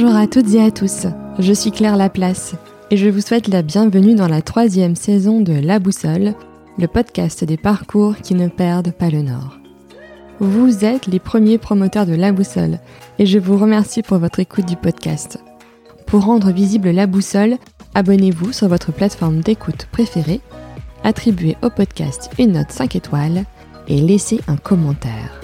Bonjour à toutes et à tous, je suis Claire Laplace et je vous souhaite la bienvenue dans la troisième saison de La Boussole, le podcast des parcours qui ne perdent pas le nord. Vous êtes les premiers promoteurs de La Boussole et je vous remercie pour votre écoute du podcast. Pour rendre visible La Boussole, abonnez-vous sur votre plateforme d'écoute préférée, attribuez au podcast une note 5 étoiles et laissez un commentaire.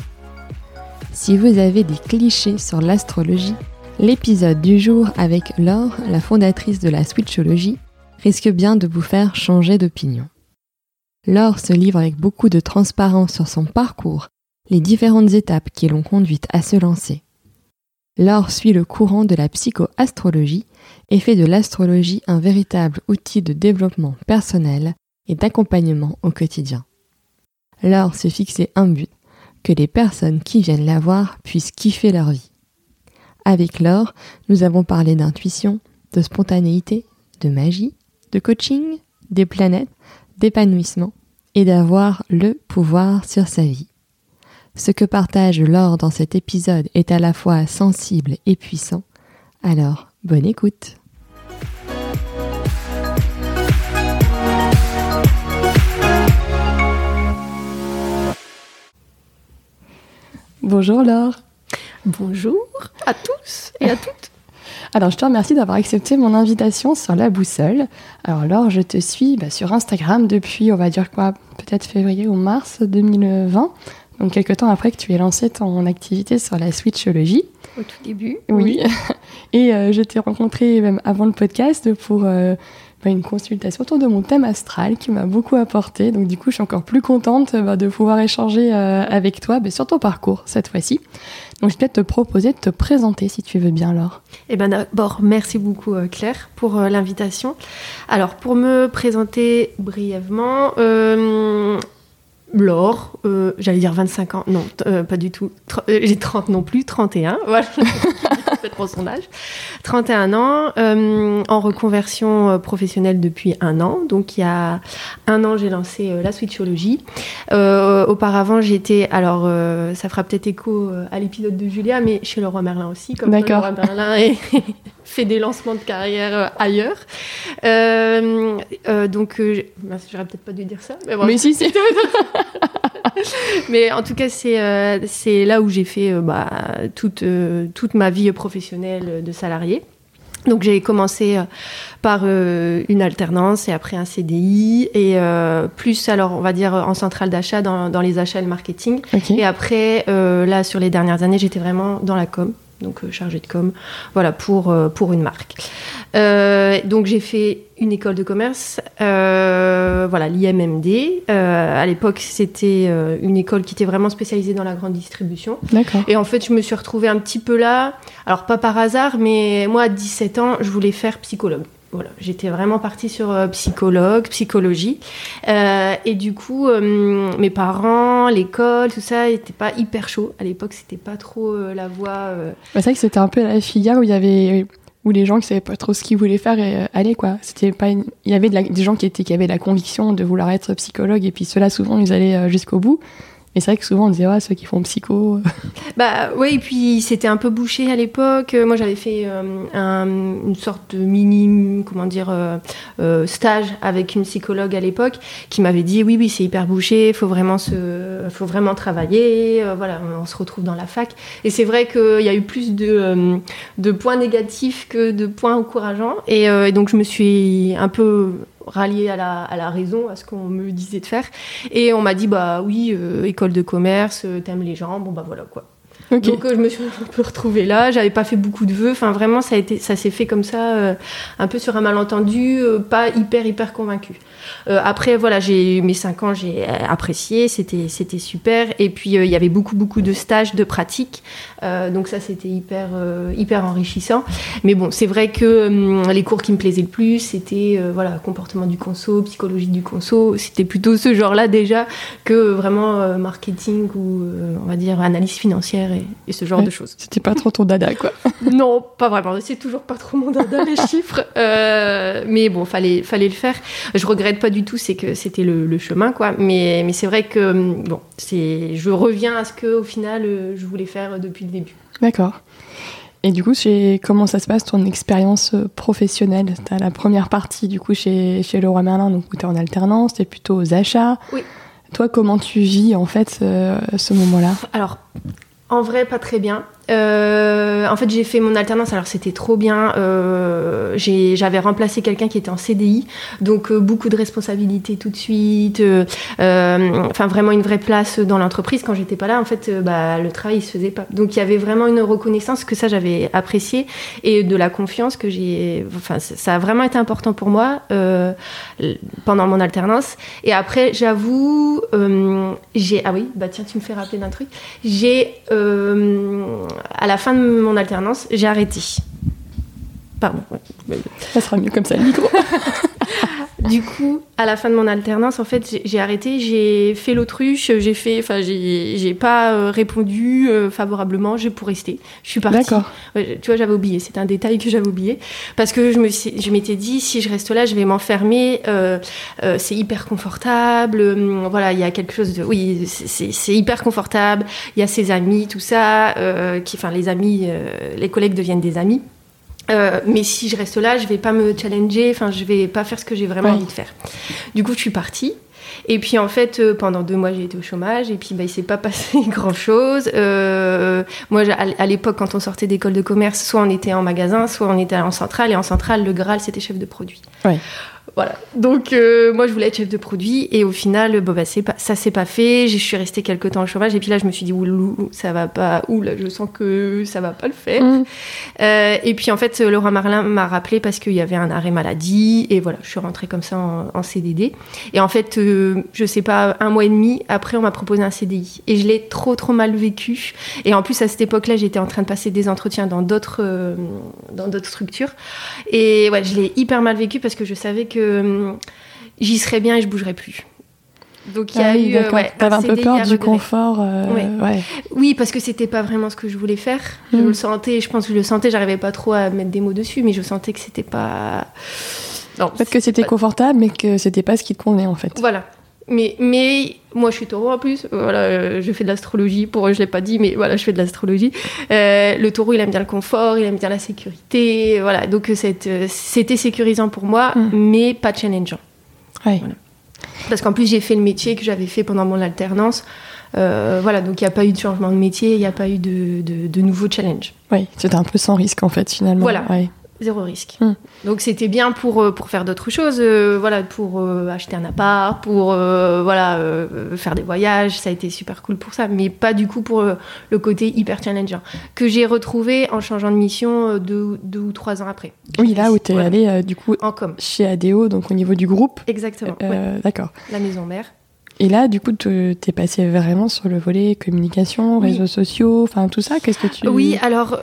Si vous avez des clichés sur l'astrologie, l'épisode du jour avec Laure, la fondatrice de la Switchologie, risque bien de vous faire changer d'opinion. Laure se livre avec beaucoup de transparence sur son parcours, les différentes étapes qui l'ont conduite à se lancer. Laure suit le courant de la psychoastrologie et fait de l'astrologie un véritable outil de développement personnel et d'accompagnement au quotidien. Laure s'est fixé un but, que les personnes qui viennent la voir puissent kiffer leur vie. Avec Laure, nous avons parlé d'intuition, de spontanéité, de magie, de coaching, des planètes, d'épanouissement et d'avoir le pouvoir sur sa vie. Ce que partage Laure dans cet épisode est à la fois sensible et puissant, alors bonne écoute. Bonjour Laure. Bonjour à tous et à toutes. Alors, je te remercie d'avoir accepté mon invitation sur la boussole. Alors, Laure, je te suis bah, sur Instagram depuis, on va dire quoi, peut-être février ou mars 2020. Donc, quelques temps après que tu aies lancé ton activité sur la switchologie. Au tout début. Oui. Et euh, je t'ai rencontré même avant le podcast pour euh, une consultation autour de mon thème astral qui m'a beaucoup apporté. Donc du coup, je suis encore plus contente bah, de pouvoir échanger euh, avec toi bah, sur ton parcours cette fois-ci. Donc je vais te proposer de te présenter si tu veux bien, Laure. Eh bien d'abord, merci beaucoup euh, Claire pour euh, l'invitation. Alors pour me présenter brièvement, Laure, j'allais dire 25 ans, non, pas du tout, j'ai 30 non plus, 31, voilà. pour son âge. 31 ans, euh, en reconversion euh, professionnelle depuis un an. Donc il y a un an, j'ai lancé euh, la switchologie. auparavant, j'étais, alors ça fera peut-être écho à l'épisode de Julia, mais chez le roi Merlin aussi, comme le roi Merlin et fait des lancements de carrière ailleurs. donc, j'aurais peut-être pas dû dire ça. Mais, bon, mais si, si. mais en tout cas, c'est c'est là où j'ai fait bah, toute, toute ma vie professionnelle de salarié. Donc j'ai commencé euh, par euh, une alternance et après un CDI et euh, plus alors on va dire en centrale d'achat dans, dans, les achats et le marketing. Et après là sur les dernières années j'étais vraiment dans la com donc euh, chargée de com, voilà, pour, euh, pour une marque. Euh, donc j'ai fait une école de commerce, voilà, l'IMMD. à l'époque, c'était une école qui était vraiment spécialisée dans la grande distribution. Et en fait, je me suis retrouvée un petit peu là, alors pas par hasard, mais moi, à 17 ans, je voulais faire psychologue j'étais vraiment partie sur euh, psychologue, psychologie. Euh, et du coup, euh, mes parents, l'école, tout ça, n'était pas hyper chaud. À l'époque, c'était pas trop la voie. C'est vrai que c'était un peu la filière où il y avait où les gens qui savaient pas trop ce qu'ils voulaient faire et aller quoi. C'était pas il y avait des gens qui étaient qui avaient la conviction de vouloir être psychologue et puis ceux-là souvent ils allaient jusqu'au bout. Mais c'est vrai que souvent on disait, ouais, ceux qui font psycho. bah oui, et puis c'était un peu bouché à l'époque. Moi j'avais fait euh, une sorte de mini, comment dire, euh, euh, stage avec une psychologue à l'époque qui m'avait dit, oui, oui, c'est hyper bouché, faut vraiment, se, faut vraiment travailler. voilà, on, se retrouve dans la fac. Et c'est vrai qu'il y a eu plus de, de points négatifs que de points encourageants. Et donc je me suis un peu la, à la raison, à ce qu'on me disait de faire. Et on m'a dit, bah oui, euh, école de commerce, euh, t'aimes les gens, bon bah voilà quoi. Donc euh, je me suis un peu retrouvée là, j'avais pas fait beaucoup de vœux, enfin vraiment ça, a été, ça s'est fait comme ça, un peu sur un malentendu, pas hyper hyper convaincu. après voilà, j'ai mes cinq ans, j'ai apprécié, c'était c'était super, et puis il y avait beaucoup beaucoup de stages, de pratiques, donc ça c'était hyper hyper enrichissant. Mais bon, c'est vrai que hum, les cours qui me plaisaient le plus, c'était voilà comportement du conso, psychologie du conso, c'était plutôt ce genre-là déjà que vraiment marketing ou on va dire analyse financière et, ce genre de choses. C'était pas trop ton dada, quoi. non, pas vraiment. C'est toujours pas trop mon dada, les chiffres. Euh, mais bon, fallait, fallait le faire. Je regrette pas du tout, c'est que c'était le, chemin, quoi. Mais, mais c'est vrai que, bon, c'est, je reviens à ce que, au final, euh, je voulais faire depuis le début. D'accord. Et du coup, comment ça se passe ton expérience euh, professionnelle? Tu as la première partie du coup chez, chez Leroy Merlin, donc où tu es en alternance, tu es plutôt aux achats. Oui. Toi, comment tu vis en fait ce moment-là? Alors, en vrai, pas très bien. Euh, en fait, j'ai fait mon alternance, alors c'était trop bien. Euh, j'avais remplacé quelqu'un qui était en CDI, donc euh, beaucoup de responsabilités tout de suite. enfin, vraiment une vraie place dans l'entreprise. Quand j'étais pas là, en fait, bah, le travail il se faisait pas. Donc il y avait vraiment une reconnaissance que ça j'avais apprécié et de la confiance que j'ai. Enfin, ça a vraiment été important pour moi pendant mon alternance. Et après, j'avoue, j'ai ah oui, bah tiens, tu me fais rappeler d'un truc. J'ai à la fin de mon alternance, j'ai arrêté. Pardon. Ça sera mieux comme ça, le micro. du coup, à la fin de mon alternance, en fait, j'ai arrêté, j'ai fait l'autruche, j'ai fait, enfin, j'ai pas euh, répondu euh, favorablement, j'ai pour rester. Je suis partie. D'accord. tu vois, j'avais oublié, c'est un détail que j'avais oublié. Parce que je m'étais dit, si je reste là, je vais m'enfermer, euh, c'est hyper confortable, hum, voilà, il y a quelque chose de. Oui, c'est hyper confortable, il y a ses amis, tout ça, qui, enfin, les amis, les collègues deviennent des amis. Euh, mais si je reste là, je vais pas me challenger, enfin, je vais pas faire ce que j'ai vraiment envie de faire. Du coup, je suis partie. Et puis en fait, euh, pendant deux mois, j'ai été au chômage. Et puis, bah, il s'est pas passé grand-chose. Euh, moi, à l'époque, quand on sortait d'école de commerce, soit on était en magasin, soit on était en centrale. Et en centrale, le Graal, c'était chef de produit. Ouais. Voilà. Donc euh, moi je voulais être chef de produit et au final bon, bah, pas, ça s'est pas fait. Je suis restée quelques temps au chômage et puis là je me suis dit ouh ça va pas. Ouh là je sens que ça va pas le faire. Mm. Euh, et puis en fait Laurent Marlin m'a rappelé parce qu'il y avait un arrêt maladie et voilà je suis rentrée comme ça en, CDD. Et en fait euh, je sais pas un mois et demi après on m'a proposé un CDI et je l'ai trop trop mal vécu. Et en plus à cette époque-là j'étais en train de passer des entretiens dans d'autres dans d'autres structures et ouais je l'ai hyper mal vécu parce que je savais que Hum, j'y serais bien et je bougerais plus. Donc il y a ah eu. Euh, ouais, un, peu peur du confort. Euh, oui, parce que c'était pas vraiment ce que je voulais faire. Je hmm. le sentais, je pense que je le sentais, j'arrivais pas trop à mettre des mots dessus, mais je sentais que c'était pas. Peut-être que c'était confortable, mais que c'était pas ce qui te convenait en fait. Voilà. Mais, mais moi, je suis taureau en plus. Voilà, euh, je fais de l'astrologie. Pour je l'ai pas dit, mais voilà, je fais de l'astrologie. Euh, le taureau, il aime bien le confort, il aime bien la sécurité. Voilà, donc euh, c'était sécurisant pour moi, mm. mais pas challengeant. Parce qu'en plus, j'ai fait le métier que j'avais fait pendant mon alternance. voilà, donc il n'y a pas eu de changement de métier, il n'y a pas eu de, de, de nouveaux challenges. Oui, c'était un peu sans risque en fait finalement. Voilà. Zéro risque. Hmm. Donc c'était bien pour, euh, pour faire d'autres choses, euh, voilà, pour euh, acheter un appart, pour voilà, faire des voyages, ça a été super cool pour ça, mais pas du coup pour le côté hyper challengeant, que j'ai retrouvé en changeant de mission deux, deux ou trois ans après. Oui, là où tu es allé du coup en com. chez ADO, donc au niveau du groupe. Exactement. D'accord. La maison mère. Et là, du coup, tu es passé vraiment sur le volet communication, réseaux sociaux, enfin tout ça. Qu'est-ce que tu. Oui, alors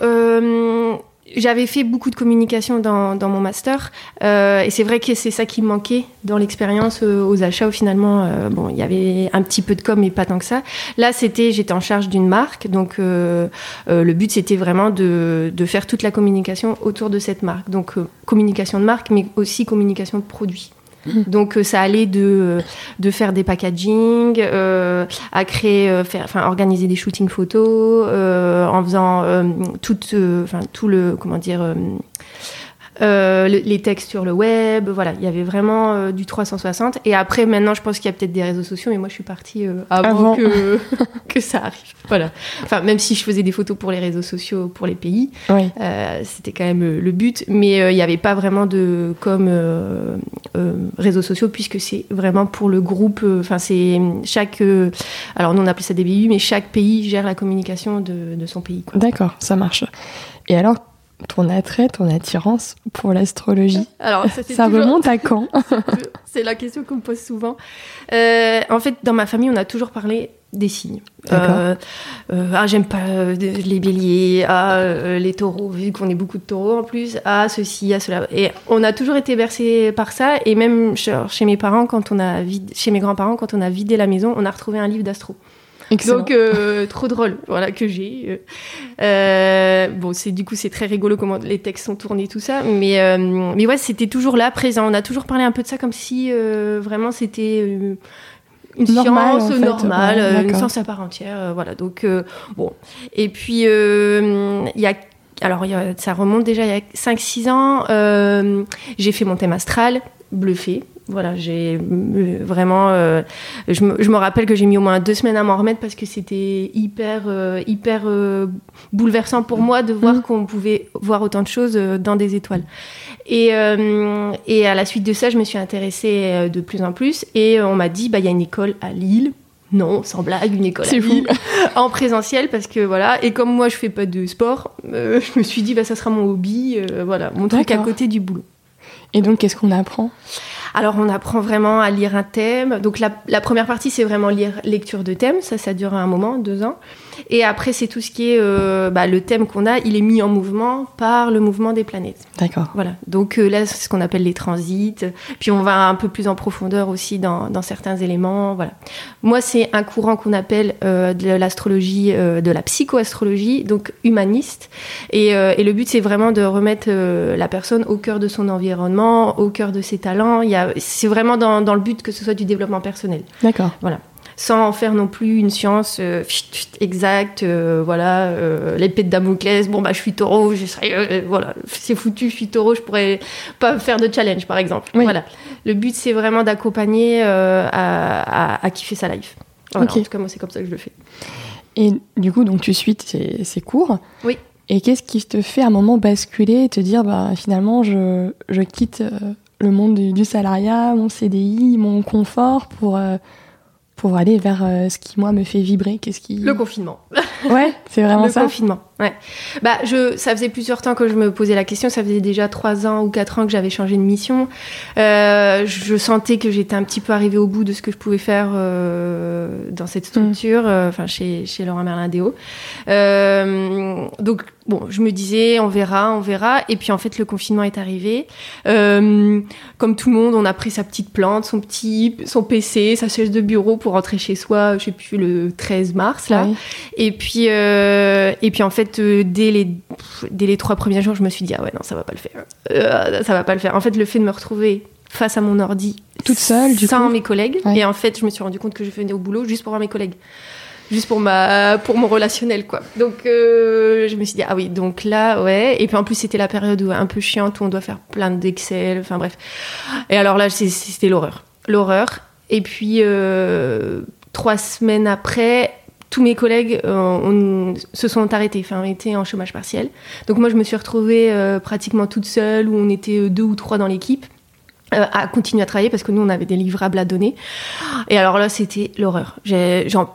j'avais fait beaucoup de communication dans, dans mon master euh, et c'est vrai que c'est ça qui me manquait dans l'expérience euh, aux achats où finalement euh, bon il y avait un petit peu de com mais pas tant que ça. Là c'était j'étais en charge d'une marque donc euh, euh, le but c'était vraiment de, de, faire toute la communication autour de cette marque. Donc communication de marque mais aussi communication de produit donc euh, ça allait de, euh, de faire des packaging, euh, à créer, faire, enfin organiser des shootings photos, en faisant tout, tout le comment dire euh, les textes sur le web, voilà, il y avait vraiment euh, du 360. Et après, maintenant, je pense qu'il y a peut-être des réseaux sociaux, mais moi, je suis partie euh, avant, Que, que ça arrive. Voilà. Enfin, même si je faisais des photos pour les réseaux sociaux, pour les pays, c'était quand même le but. Mais il n'y avait pas vraiment de comme réseaux sociaux, puisque c'est vraiment pour le groupe. Enfin, c'est chaque. alors, nous, on appelle ça des BU, mais chaque pays gère la communication de, de son pays. D'accord, ça marche. Et alors, ton attrait, ton attirance pour l'astrologie Alors, ça, remonte à quand C'est la question qu'on me pose souvent. Euh, en fait, dans ma famille, on a toujours parlé des signes. Euh, euh, ah, j'aime pas les béliers, ah, les taureaux, vu qu'on est beaucoup de taureaux en plus, ah, ceci, ah, cela. Et on a toujours été bercé par ça. Et même chez mes parents, quand on a chez mes grands-parents, quand on a vidé la maison, on a retrouvé un livre d'astro. Donc euh, trop drôle, voilà que j'ai. Euh, euh, bon, c'est du coup c'est très rigolo comment les textes sont tournés tout ça, mais mais ouais c'était toujours là présent. On a toujours parlé un peu de ça comme si vraiment c'était une science normale, une science à part entière, voilà. Donc bon, et puis il y a alors ça remonte déjà il y a 5-6 ans. J'ai fait mon thème astral, bluffé. Voilà, j'ai euh, vraiment. Euh, je, me, je, me, rappelle que j'ai mis au moins deux semaines à m'en remettre parce que c'était hyper, hyper bouleversant pour moi de voir mmh. qu'on pouvait voir autant de choses dans des étoiles. Et, et, à la suite de ça, je me suis intéressée de plus en plus et on m'a dit bah, il y a une école à Lille non, sans blague, une école en présentiel parce que voilà. Et comme moi, je fais pas de sport, euh, je me suis dit bah ça sera mon hobby, euh, voilà, mon truc à côté du boulot. Et donc, qu'est-ce qu'on apprend? Alors on apprend vraiment à lire un thème. Donc la, première partie c'est vraiment lire lecture de thème, ça ça dure un moment, deux ans. Et après, c'est tout ce qui est euh, bah, le thème qu'on a, il est mis en mouvement par le mouvement des planètes. D'accord. Voilà. Donc euh, là, c'est ce qu'on appelle les transits. Puis on va un peu plus en profondeur aussi dans, dans certains éléments. Voilà. Moi, c'est un courant qu'on appelle euh, de l'astrologie, de la psychoastrologie, donc humaniste. Et, et le but, c'est vraiment de remettre la personne au cœur de son environnement, au cœur de ses talents. C'est vraiment dans, dans le but que ce soit du développement personnel. D'accord. Voilà sans en faire non plus une science euh, exacte. Euh, voilà, euh, l'épée de Damoclès, bon, bah, je suis taureau, je voilà, c'est foutu, je suis taureau, je pourrais pas faire de challenge, par exemple. Voilà. Le but, c'est vraiment d'accompagner à, kiffer sa life. En tout cas, moi, c'est comme ça que je le fais. Et du coup, donc, tu suis ces, cours. Oui. Et qu'est-ce qui te fait à un moment basculer et te dire, bah, finalement, je, je quitte le monde du, du, salariat, mon CDI, mon confort pour pour aller vers euh, ce qui moi me fait vibrer Qu'est-ce qui Le confinement. Ouais, c'est vraiment ça. Le confinement. Ouais. Bah, je, ça faisait plusieurs temps que je me posais la question. Ça faisait déjà trois ans ou quatre ans que j'avais changé de mission. Euh, je sentais que j'étais un petit peu arrivée au bout de ce que je pouvais faire euh, dans cette structure, mm. euh, enfin chez, chez Laurent Merlin Déo. Euh, donc bon, je me disais, on verra, on verra. Et puis en fait, le confinement est arrivé. Euh, comme tout le monde, on a pris sa petite plante, son petit, son PC, sa chaise de bureau pour rentrer chez soi. Je sais plus le 13 mars là. Et puis, euh, et puis en fait, euh, dès les, dès les trois premiers jours, je me suis dit ah ouais non, ça va pas le faire. Euh, ça va pas le faire. En fait, le fait de me retrouver face à mon ordi toute seule, du sans mes collègues. Et en fait, je me suis rendu compte que je venais au boulot juste pour voir mes collègues juste pour ma pour mon relationnel quoi. Donc euh, je me suis dit ah oui donc là ouais et puis en plus c'était la période où, un peu chiante où on doit faire plein d'Excel enfin bref. Et alors là c'était l'horreur l'horreur et puis trois semaines après tous mes collègues euh, se sont arrêtés, enfin, été en chômage partiel. Donc moi, je me suis retrouvée pratiquement toute seule, où on était deux ou trois dans l'équipe. Euh, à continuer à travailler parce que nous on avait des livrables à donner et alors là c'était l'horreur j'en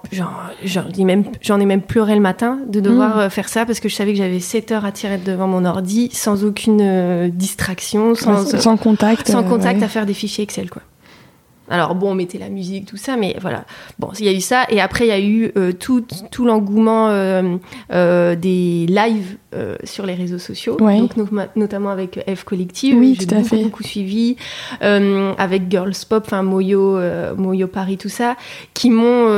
ai même j'en ai même pleuré le matin de devoir mm. euh, faire ça parce que je savais que j'avais 7 heures à tirer devant mon ordi sans aucune euh, distraction sans, sans, contact sans contact à faire des fichiers Excel quoi alors bon, on mettait la musique, tout ça, mais voilà. Bon, il y a eu ça. Et après, il y a eu euh, tout, tout l'engouement euh, euh, des lives sur les réseaux sociaux. Donc, notamment avec F Collective. Oui, tout à beaucoup, beaucoup suivi. avec Girls Pop, enfin Moyo, Moyo Paris, tout ça. Qui m'ont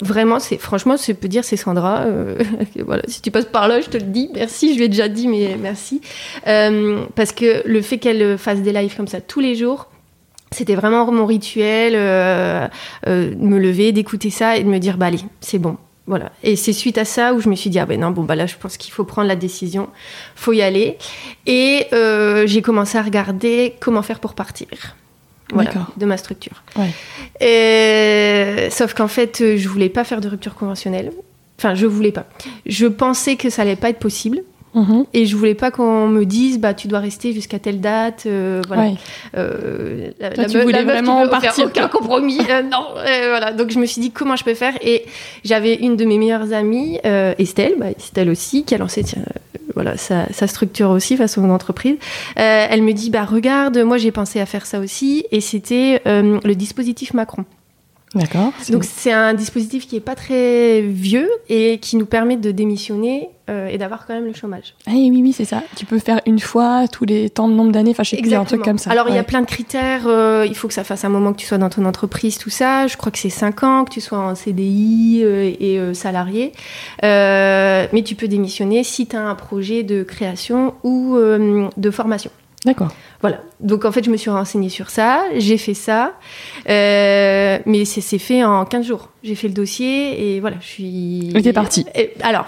vraiment, c'est franchement, je peux dire, c'est Sandra. voilà, si tu passes par là, je te le dis. Merci, je lui ai déjà dit, mais merci. parce que le fait qu'elle fasse des lives comme ça tous les jours, c'était vraiment mon rituel, euh, euh, me lever, d'écouter ça et de me dire, bah allez, c'est bon. Voilà. Et c'est suite à ça où je me suis dit, ah ben non, bon, bah là, je pense qu'il faut prendre la décision, faut y aller. Et euh, j'ai commencé à regarder comment faire pour partir. Voilà, de ma structure. Et, sauf qu'en fait, je voulais pas faire de rupture conventionnelle. Enfin, je voulais pas. Je pensais que ça allait pas être possible. Mhm. Et je voulais pas qu'on me dise bah tu dois rester jusqu'à telle date. Euh, voilà. Euh, la, tu voulais vraiment partir. Aucun compromis. Euh, non. voilà. Donc je me suis dit comment je peux faire? Et j'avais une de mes meilleures amies, Estelle, bah, Estelle aussi, qui a lancé voilà sa, sa, structure aussi face à mon entreprise. elle me dit bah regarde, moi j'ai pensé à faire ça aussi. Et c'était le dispositif Macron. D'accord. Donc c'est un dispositif qui est pas très vieux et qui nous permet de démissionner euh, et d'avoir quand même le chômage. Ah, oui, oui, c'est ça. Tu peux faire une fois tous les temps de nombre d'années, enfin je sais plus, un truc comme ça. Alors il y a plein de critères. Euh, il faut que ça fasse un moment que tu sois dans ton entreprise, tout ça. Je crois que c'est 5 ans, que tu sois en CDI euh, et salarié. mais tu peux démissionner si tu as un projet de création ou de formation. D'accord. Voilà. Donc en fait, je me suis renseignée sur ça, j'ai fait ça, euh, mais c'est c'est fait en 15 jours. J'ai fait le dossier et voilà, je suis. Partie. Et alors,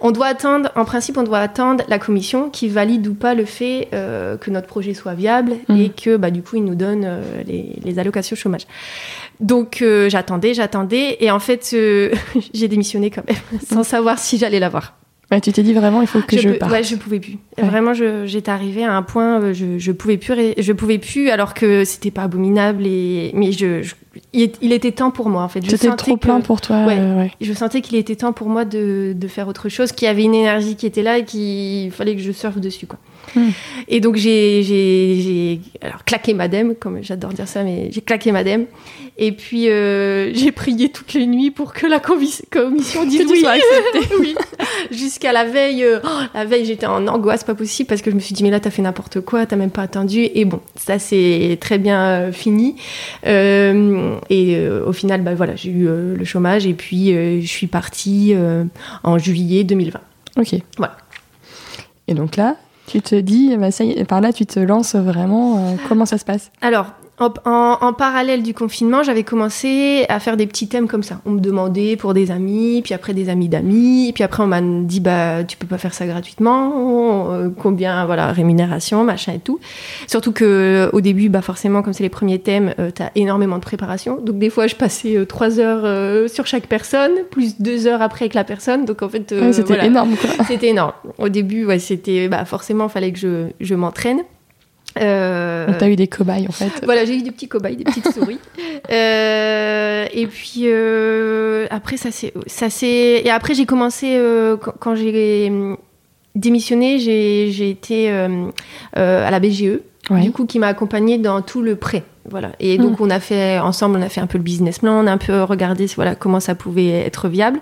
on doit attendre, en principe, on doit attendre la commission qui valide ou pas le fait euh, que notre projet soit viable Mhm. et que bah, du coup, ils nous donnent euh, les, les allocations chômage. Donc euh, j'attendais, j'attendais et en fait, euh, j'ai démissionné quand même sans savoir si j'allais l'avoir. Ouais, tu t'es dit vraiment, il faut que je, peux- parte. Ouais, je pouvais plus. Ouais. Vraiment, j'étais arrivée à un point, euh, je, je pouvais plus, je pouvais plus, alors que c'était pas abominable et mais je, je- il, était temps pour moi en fait. C'était trop que- plein pour toi. Ouais. euh, ouais. Je sentais qu'il était temps pour moi de, de faire autre chose, qu'il y avait une énergie qui était là et qu'il fallait que je surfe dessus quoi. Hmm. Et donc j'ai, j'ai, j'ai alors claqué madame, comme j'adore dire ça, mais j'ai claqué madame. Et puis euh, j'ai prié toutes les nuits pour que la commis- commission dise oui. sois acceptée. oui. Jusqu'à la veille, euh, oh, la veille j'étais en angoisse pas possible parce que je me suis dit mais là t'as fait n'importe quoi, t'as même pas attendu. Et bon, ça c'est très bien euh, fini. Et au final bah voilà j'ai eu le chômage et puis je suis partie en juillet 2020. Ok. Voilà. Et donc là, tu te dis, bah, ça y est, par là, tu te lances vraiment. euh, comment ça se passe? Alors, en, en- en parallèle du confinement, j'avais commencé à faire des petits thèmes comme ça. On me demandait pour des amis, puis après des amis d'amis, puis après on m'a dit bah tu peux pas faire ça gratuitement, euh, combien voilà rémunération, machin et tout. Surtout que euh, au début, bah forcément comme c'est les premiers thèmes, euh, t'as énormément de préparation. Donc des fois je passais euh, trois heures euh, sur chaque personne, plus deux heures après avec la personne. Donc en fait, euh, Ouais, C'était voilà. énorme. C'était énorme. Au début, ouais, c'était bah forcément fallait que je, je m'entraîne. Euh, t'as eu des cobayes, en fait. voilà, j'ai eu des petits cobayes, des petites souris. Euh, et puis euh, après, ça c'est, ça c'est. Et après, j'ai commencé euh, quand, quand j'ai démissionné, j'ai, j'ai été à la BGE, Ouais. du coup, qui m'a accompagnée dans tout le prêt. Voilà. Et donc, on a fait ensemble, on a fait un peu le business plan, on a un peu regardé voilà comment ça pouvait être viable.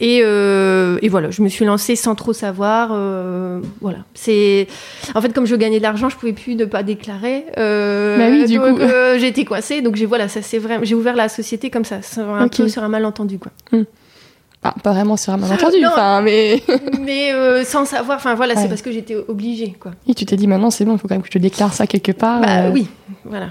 Et, euh, et voilà, je me suis lancée sans trop savoir. euh, voilà, c'est en fait comme je gagnais de l'argent, je pouvais plus ne pas déclarer. Euh, Bah oui, du donc, coup. euh, j'ai été coincée. Donc j'ai voilà, ça c'est vrai. J'ai ouvert la société comme ça, un Ok. peu sur un malentendu quoi. Pas vraiment sur un malentendu, enfin, mais. Mais euh, sans savoir. Enfin voilà, Ouais. c'est parce que j'étais obligée quoi. Et tu t'es dit, maintenant, c'est bon, il faut quand même que je déclare ça quelque part. Bah euh, oui, voilà.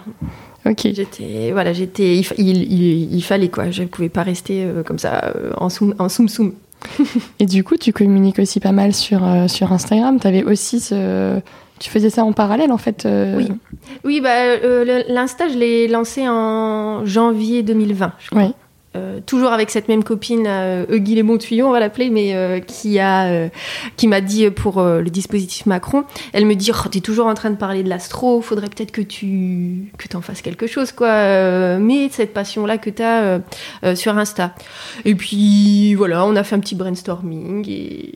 Ok. J'étais, voilà, j'étais, il, fa- il, il- il fallait quoi. Je ne pouvais pas rester euh, comme ça en soum, en soum soum. Et du coup, tu communiques aussi pas mal sur, sur Instagram. T'avais aussi ce. Tu faisais ça en parallèle, en fait. euh, Oui. Oui, bah, euh, l'Insta, je l'ai lancé en janvier 2020. Je crois. Ouais. Euh, toujours avec cette même copine, euh, tuyaux, on va l'appeler, mais euh, qui a, euh, qui m'a dit pour le dispositif Macron, elle me dit, oh, t'es toujours en train de parler de l'astro, faudrait peut-être que tu, que t'en fasses quelque chose, quoi. Mais cette passion-là que t'as sur Insta. Et puis voilà, on a fait un petit brainstorming et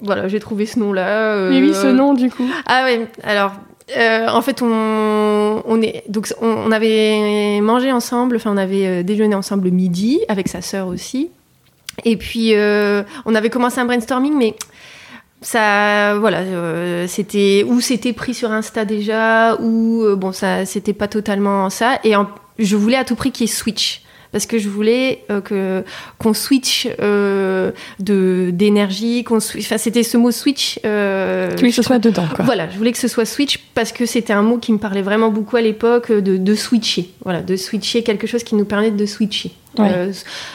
voilà, j'ai trouvé ce nom-là. Mais oui, ce nom, du coup. ah ouais, alors euh, en fait on, on est donc on, on avait mangé ensemble, enfin on avait euh, déjeuné ensemble le midi avec sa sœur aussi. Et puis euh, on avait commencé un brainstorming mais ça voilà euh, c'était ou c'était pris sur Insta déjà ou euh, bon ça c'était pas totalement ça et en- je voulais à tout prix qu'il y ait switch parce que je voulais euh, que qu'on switch euh, de d'énergie qu'on enfin c'était ce mot switch euh, Tu voulais que ce soit dedans, quoi. voilà, je voulais que ce soit switch parce que c'était un mot qui me parlait vraiment beaucoup à l'époque de, de switcher. Voilà, de switcher quelque chose qui nous permet de switcher. Ouais. Euh,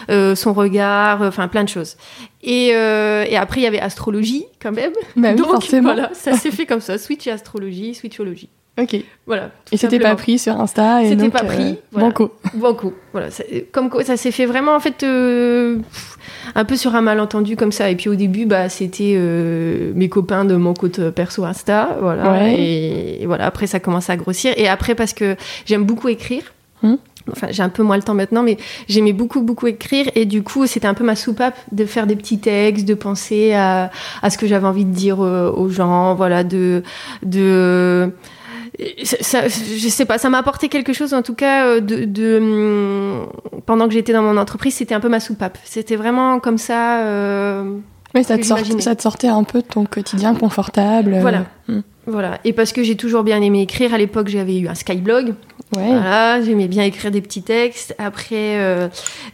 euh, son regard, euh, enfin plein de choses. Et, et après, il y avait astrologie quand même. Bah oui, Donc forcément. voilà, ça s'est fait comme ça, switch et astrologie, switchologie. Ok. Voilà. Et c'était pas pris sur Insta. et C'était pas euh, pris, voilà. Banco. Banco. Voilà, ça- comme quoi, ça s'est fait vraiment en fait euh, un peu sur un malentendu comme ça. Et puis au début, bah c'était euh, mes copains de mon compte perso Insta, voilà. Ouais. Et, et voilà, après ça commence à grossir. Et après parce que j'aime beaucoup écrire. Hmm. Enfin, j'ai un peu moins le temps maintenant, mais j'aimais beaucoup, beaucoup écrire. Et du coup, c'était un peu ma soupape de faire des petits textes, de penser à, à ce que j'avais envie de dire euh, aux gens, voilà, de, de, ça, je sais pas, ça m'a apporté quelque chose en tout cas euh, de, de hum, pendant que j'étais dans mon entreprise, c'était un peu ma soupape. C'était vraiment comme ça. euh, Oui, ça te, sort- ça te sortait un peu de ton quotidien confortable. euh, Voilà. hmm. voilà. Et parce que j'ai toujours bien aimé écrire. À l'époque, j'avais eu un Skyblog. Ouais. Voilà, j'aimais bien écrire des petits textes. Après, euh,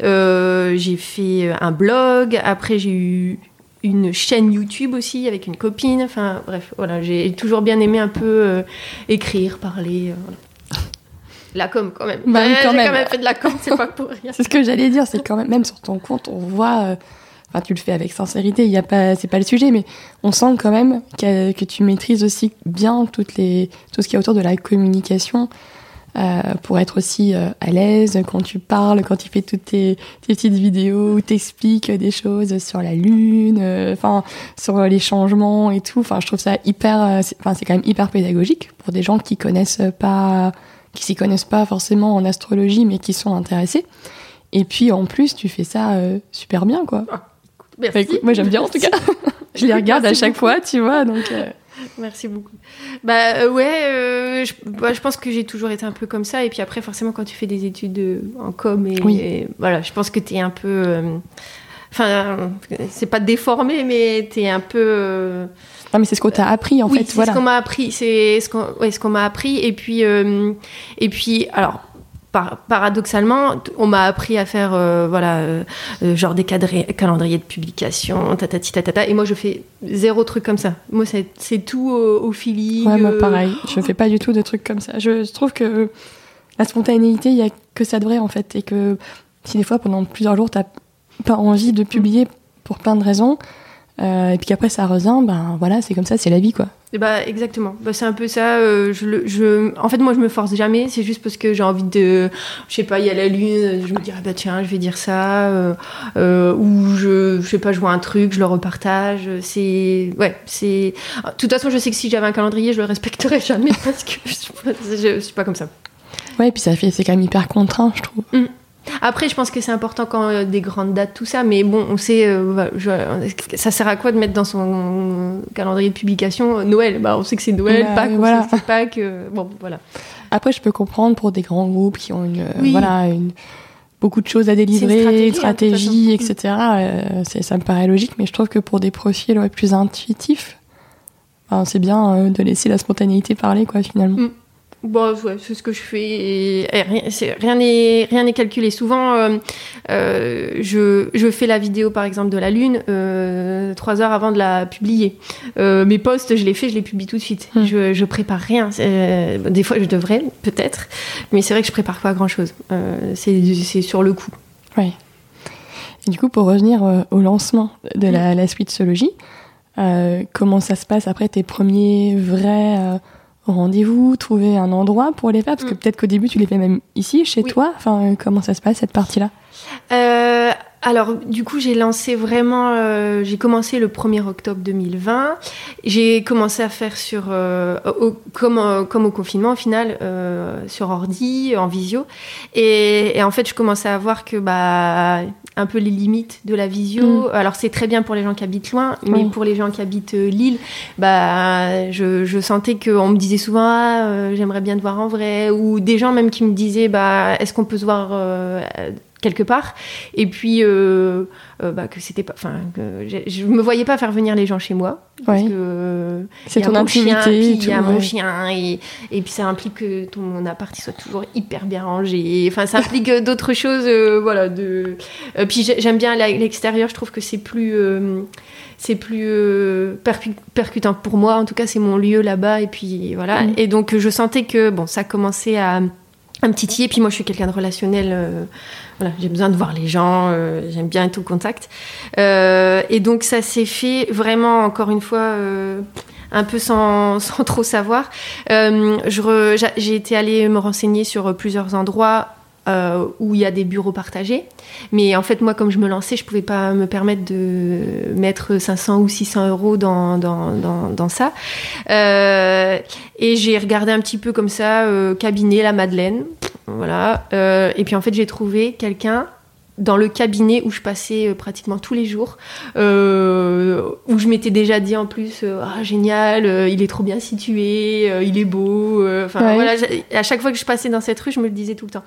euh, j'ai fait un blog. Après, j'ai eu une chaîne YouTube aussi avec une copine. Enfin, bref, voilà, j'ai toujours bien aimé un peu euh, écrire, parler. euh, voilà. La com, quand même. Bah Ouais, quand même. quand même fait de la com, c'est pas pour rien. C'est ce que j'allais dire, c'est quand même, même sur ton compte, on voit, euh, enfin tu le fais avec sincérité, il y a pas, c'est pas le sujet, mais on sent quand même que, que tu maîtrises aussi bien toutes les, tout ce qui est autour de la communication pour être aussi euh, à l'aise quand tu parles, quand tu fais toutes tes, tes petites vidéos où t'expliques des choses sur la lune, euh, enfin sur les changements et tout. Enfin, je trouve ça hyper, euh, enfin c'est quand même hyper pédagogique pour des gens qui connaissent pas, qui s'y connaissent pas forcément en astrologie, mais qui sont intéressés. Et puis en plus, tu fais ça euh, super bien, quoi. Merci. Bah, écoute, moi j'aime bien en tout cas. Je les regarde à chaque beaucoup. fois, tu vois. Donc euh, Merci beaucoup. Bah euh, ouais, euh, je, bah, je pense que j'ai toujours été un peu comme ça. Et puis après, forcément, quand tu fais des études euh, en com, et, Oui. et voilà, je pense que tu es un peu. euh, Enfin, c'est pas déformé, mais tu es un peu. euh, non, mais c'est ce qu'on t'a appris en oui, fait. c'est Voilà. ce qu'on m'a appris. C'est ce qu'on ouais, ce qu'on m'a appris. Et puis, euh, et puis alors. Par- paradoxalement, on m'a appris à faire euh, voilà euh, euh, genre des cadrés- calendriers de publication, tatati tatata. Et moi, je fais zéro truc comme ça. Moi, c'est tout au, au feeling. Ouais, moi pareil. Je fais pas du tout de trucs comme ça. Je trouve que la spontanéité, il y a que ça de vrai en fait. Et que si des fois pendant plusieurs jours, t'as pas envie de publier pour plein de raisons, euh, et puis qu'après ça revient, ben voilà, c'est comme ça, c'est la vie quoi. Et bah exactement. Bah, c'est un peu ça. euh, je, le- je, en fait, moi, je me force jamais. C'est juste parce que j'ai envie de, je sais pas, il y a la lune. Je me dis ah bah tiens, je vais dire ça. euh, euh, ou je, je sais pas, je vois un truc, je le repartage. C'est, ouais, c'est. De toute façon, je sais que si j'avais un calendrier, je le respecterais jamais parce que je suis pas, je suis pas comme ça. Ouais, et puis ça fait, c'est quand même hyper contraint, je trouve. Après, je pense que c'est important quand a des grandes dates, tout ça, mais bon, on sait, euh, bah, je- ça sert à quoi de mettre dans son calendrier de publication euh, Noël? Bah, on sait que c'est Noël, Bah, Pâques, on sait que c'est Pâques, euh, bon, voilà. Après, je peux comprendre pour des grands groupes qui ont une, euh, Oui. voilà, une, beaucoup de choses à délivrer, stratégie, une stratégie, hein, etc. euh, ça me paraît logique, mais je trouve que pour des profils ouais, plus intuitifs, ben, c'est bien euh, de laisser la spontanéité parler, quoi, finalement. Mm. Bon, ouais, c'est ce que je fais. Et, et rien n'est rien n'est calculé. Souvent, euh, euh, je, je fais la vidéo, par exemple, de la Lune euh, trois heures avant de la publier. Mes posts, je les fais, je les publie tout de suite. Hmm. Je, je prépare rien. Des fois, je devrais, peut-être. Mais c'est vrai que je prépare pas grand-chose. Euh, c'est c'est sur le coup. Ouais. Et du coup, pour revenir au lancement de la, la Switchologie, euh, comment ça se passe après tes premiers vrais rendez-vous, trouver un endroit pour les faire Parce que Mm. peut-être qu'au début, tu les fais même ici, chez Oui. toi. Enfin, comment ça se passe cette partie-là? Euh, alors, du coup, j'ai lancé vraiment. euh, j'ai commencé le 1er octobre 2020. J'ai commencé à faire sur. euh, au- comme, comme au confinement, au final, sur ordi, en visio. Et, et en fait, je commençais à voir que. Bah, un peu les limites de la visio. Alors c'est très bien pour les gens qui habitent loin, mais Oui. pour les gens qui habitent euh, Lille, bah je, je sentais qu'on me disait souvent ah, euh, j'aimerais bien te voir en vrai, ou des gens même qui me disaient bah est-ce qu'on peut se voir euh, quelque part. Et puis euh, euh, bah, que c'était pas enfin je me voyais pas faire venir les gens chez moi. Parce Ouais. que euh, C'est ton intimité il y a mon chien et, et puis ça implique que ton appart il soit toujours hyper bien rangé. Enfin ça implique euh, d'autres choses euh, voilà de euh, puis j'ai- j'aime bien l'extérieur je trouve que c'est plus c'est plus percu- percutant pour moi. En tout cas c'est mon lieu là-bas et puis voilà. Mm. et donc je sentais que bon ça commençait à à me titiller puis moi je suis quelqu'un de relationnel euh, voilà j'ai besoin de voir les gens euh, j'aime bien être au contact. Euh, et donc ça s'est fait vraiment encore une fois euh, un peu sans, sans trop savoir. Euh, j'ai été allée me renseigner sur plusieurs endroits euh, où il y a des bureaux partagés. Mais en fait, moi, comme je me lançais, je pouvais pas me permettre de mettre 500 ou 600 euros dans, dans, dans, dans ça. Euh, et j'ai regardé un petit peu comme ça, euh, cabinet La Madeleine. Voilà. Et puis en fait, j'ai trouvé quelqu'un dans le cabinet où je passais pratiquement tous les jours, euh, où je m'étais déjà dit en plus, ah génial, euh, il est trop bien situé, euh, il est beau. Enfin Ouais. voilà, à chaque fois que je passais dans cette rue, je me le disais tout le temps.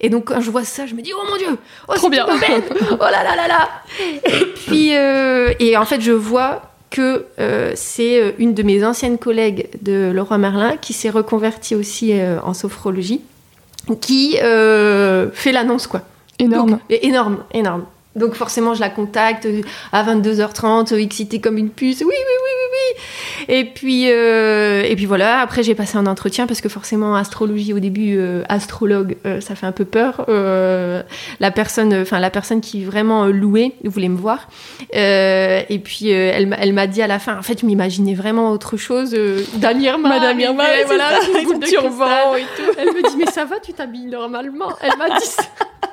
Et donc quand je vois ça, je me dis oh mon dieu, oh, Trop bien. oh là là là là. Et puis euh, et en fait je vois que euh, c'est euh, une de mes anciennes collègues de Leroy Merlin qui s'est reconvertie aussi euh, en sophrologie, qui fait l'annonce quoi. Énorme. Donc, énorme, énorme. Donc forcément, je la contacte euh, à 22h30, euh, excitée comme une puce. Oui, oui, oui, oui, oui. Et puis, euh, et puis voilà. Après, j'ai passé un entretien parce que forcément, astrologie au début, euh, astrologue, euh, ça fait un peu peur. Euh, la personne, enfin la personne qui vraiment louait voulait me voir. Euh, et puis elle, m'a- elle m'a dit à la fin, en fait, je m'imaginais vraiment autre chose. Euh, Dan Irma, Madame Irma, voilà, ça, son de turban et tout. Elle me dit, mais ça va, tu t'habilles normalement. Elle m'a dit ça.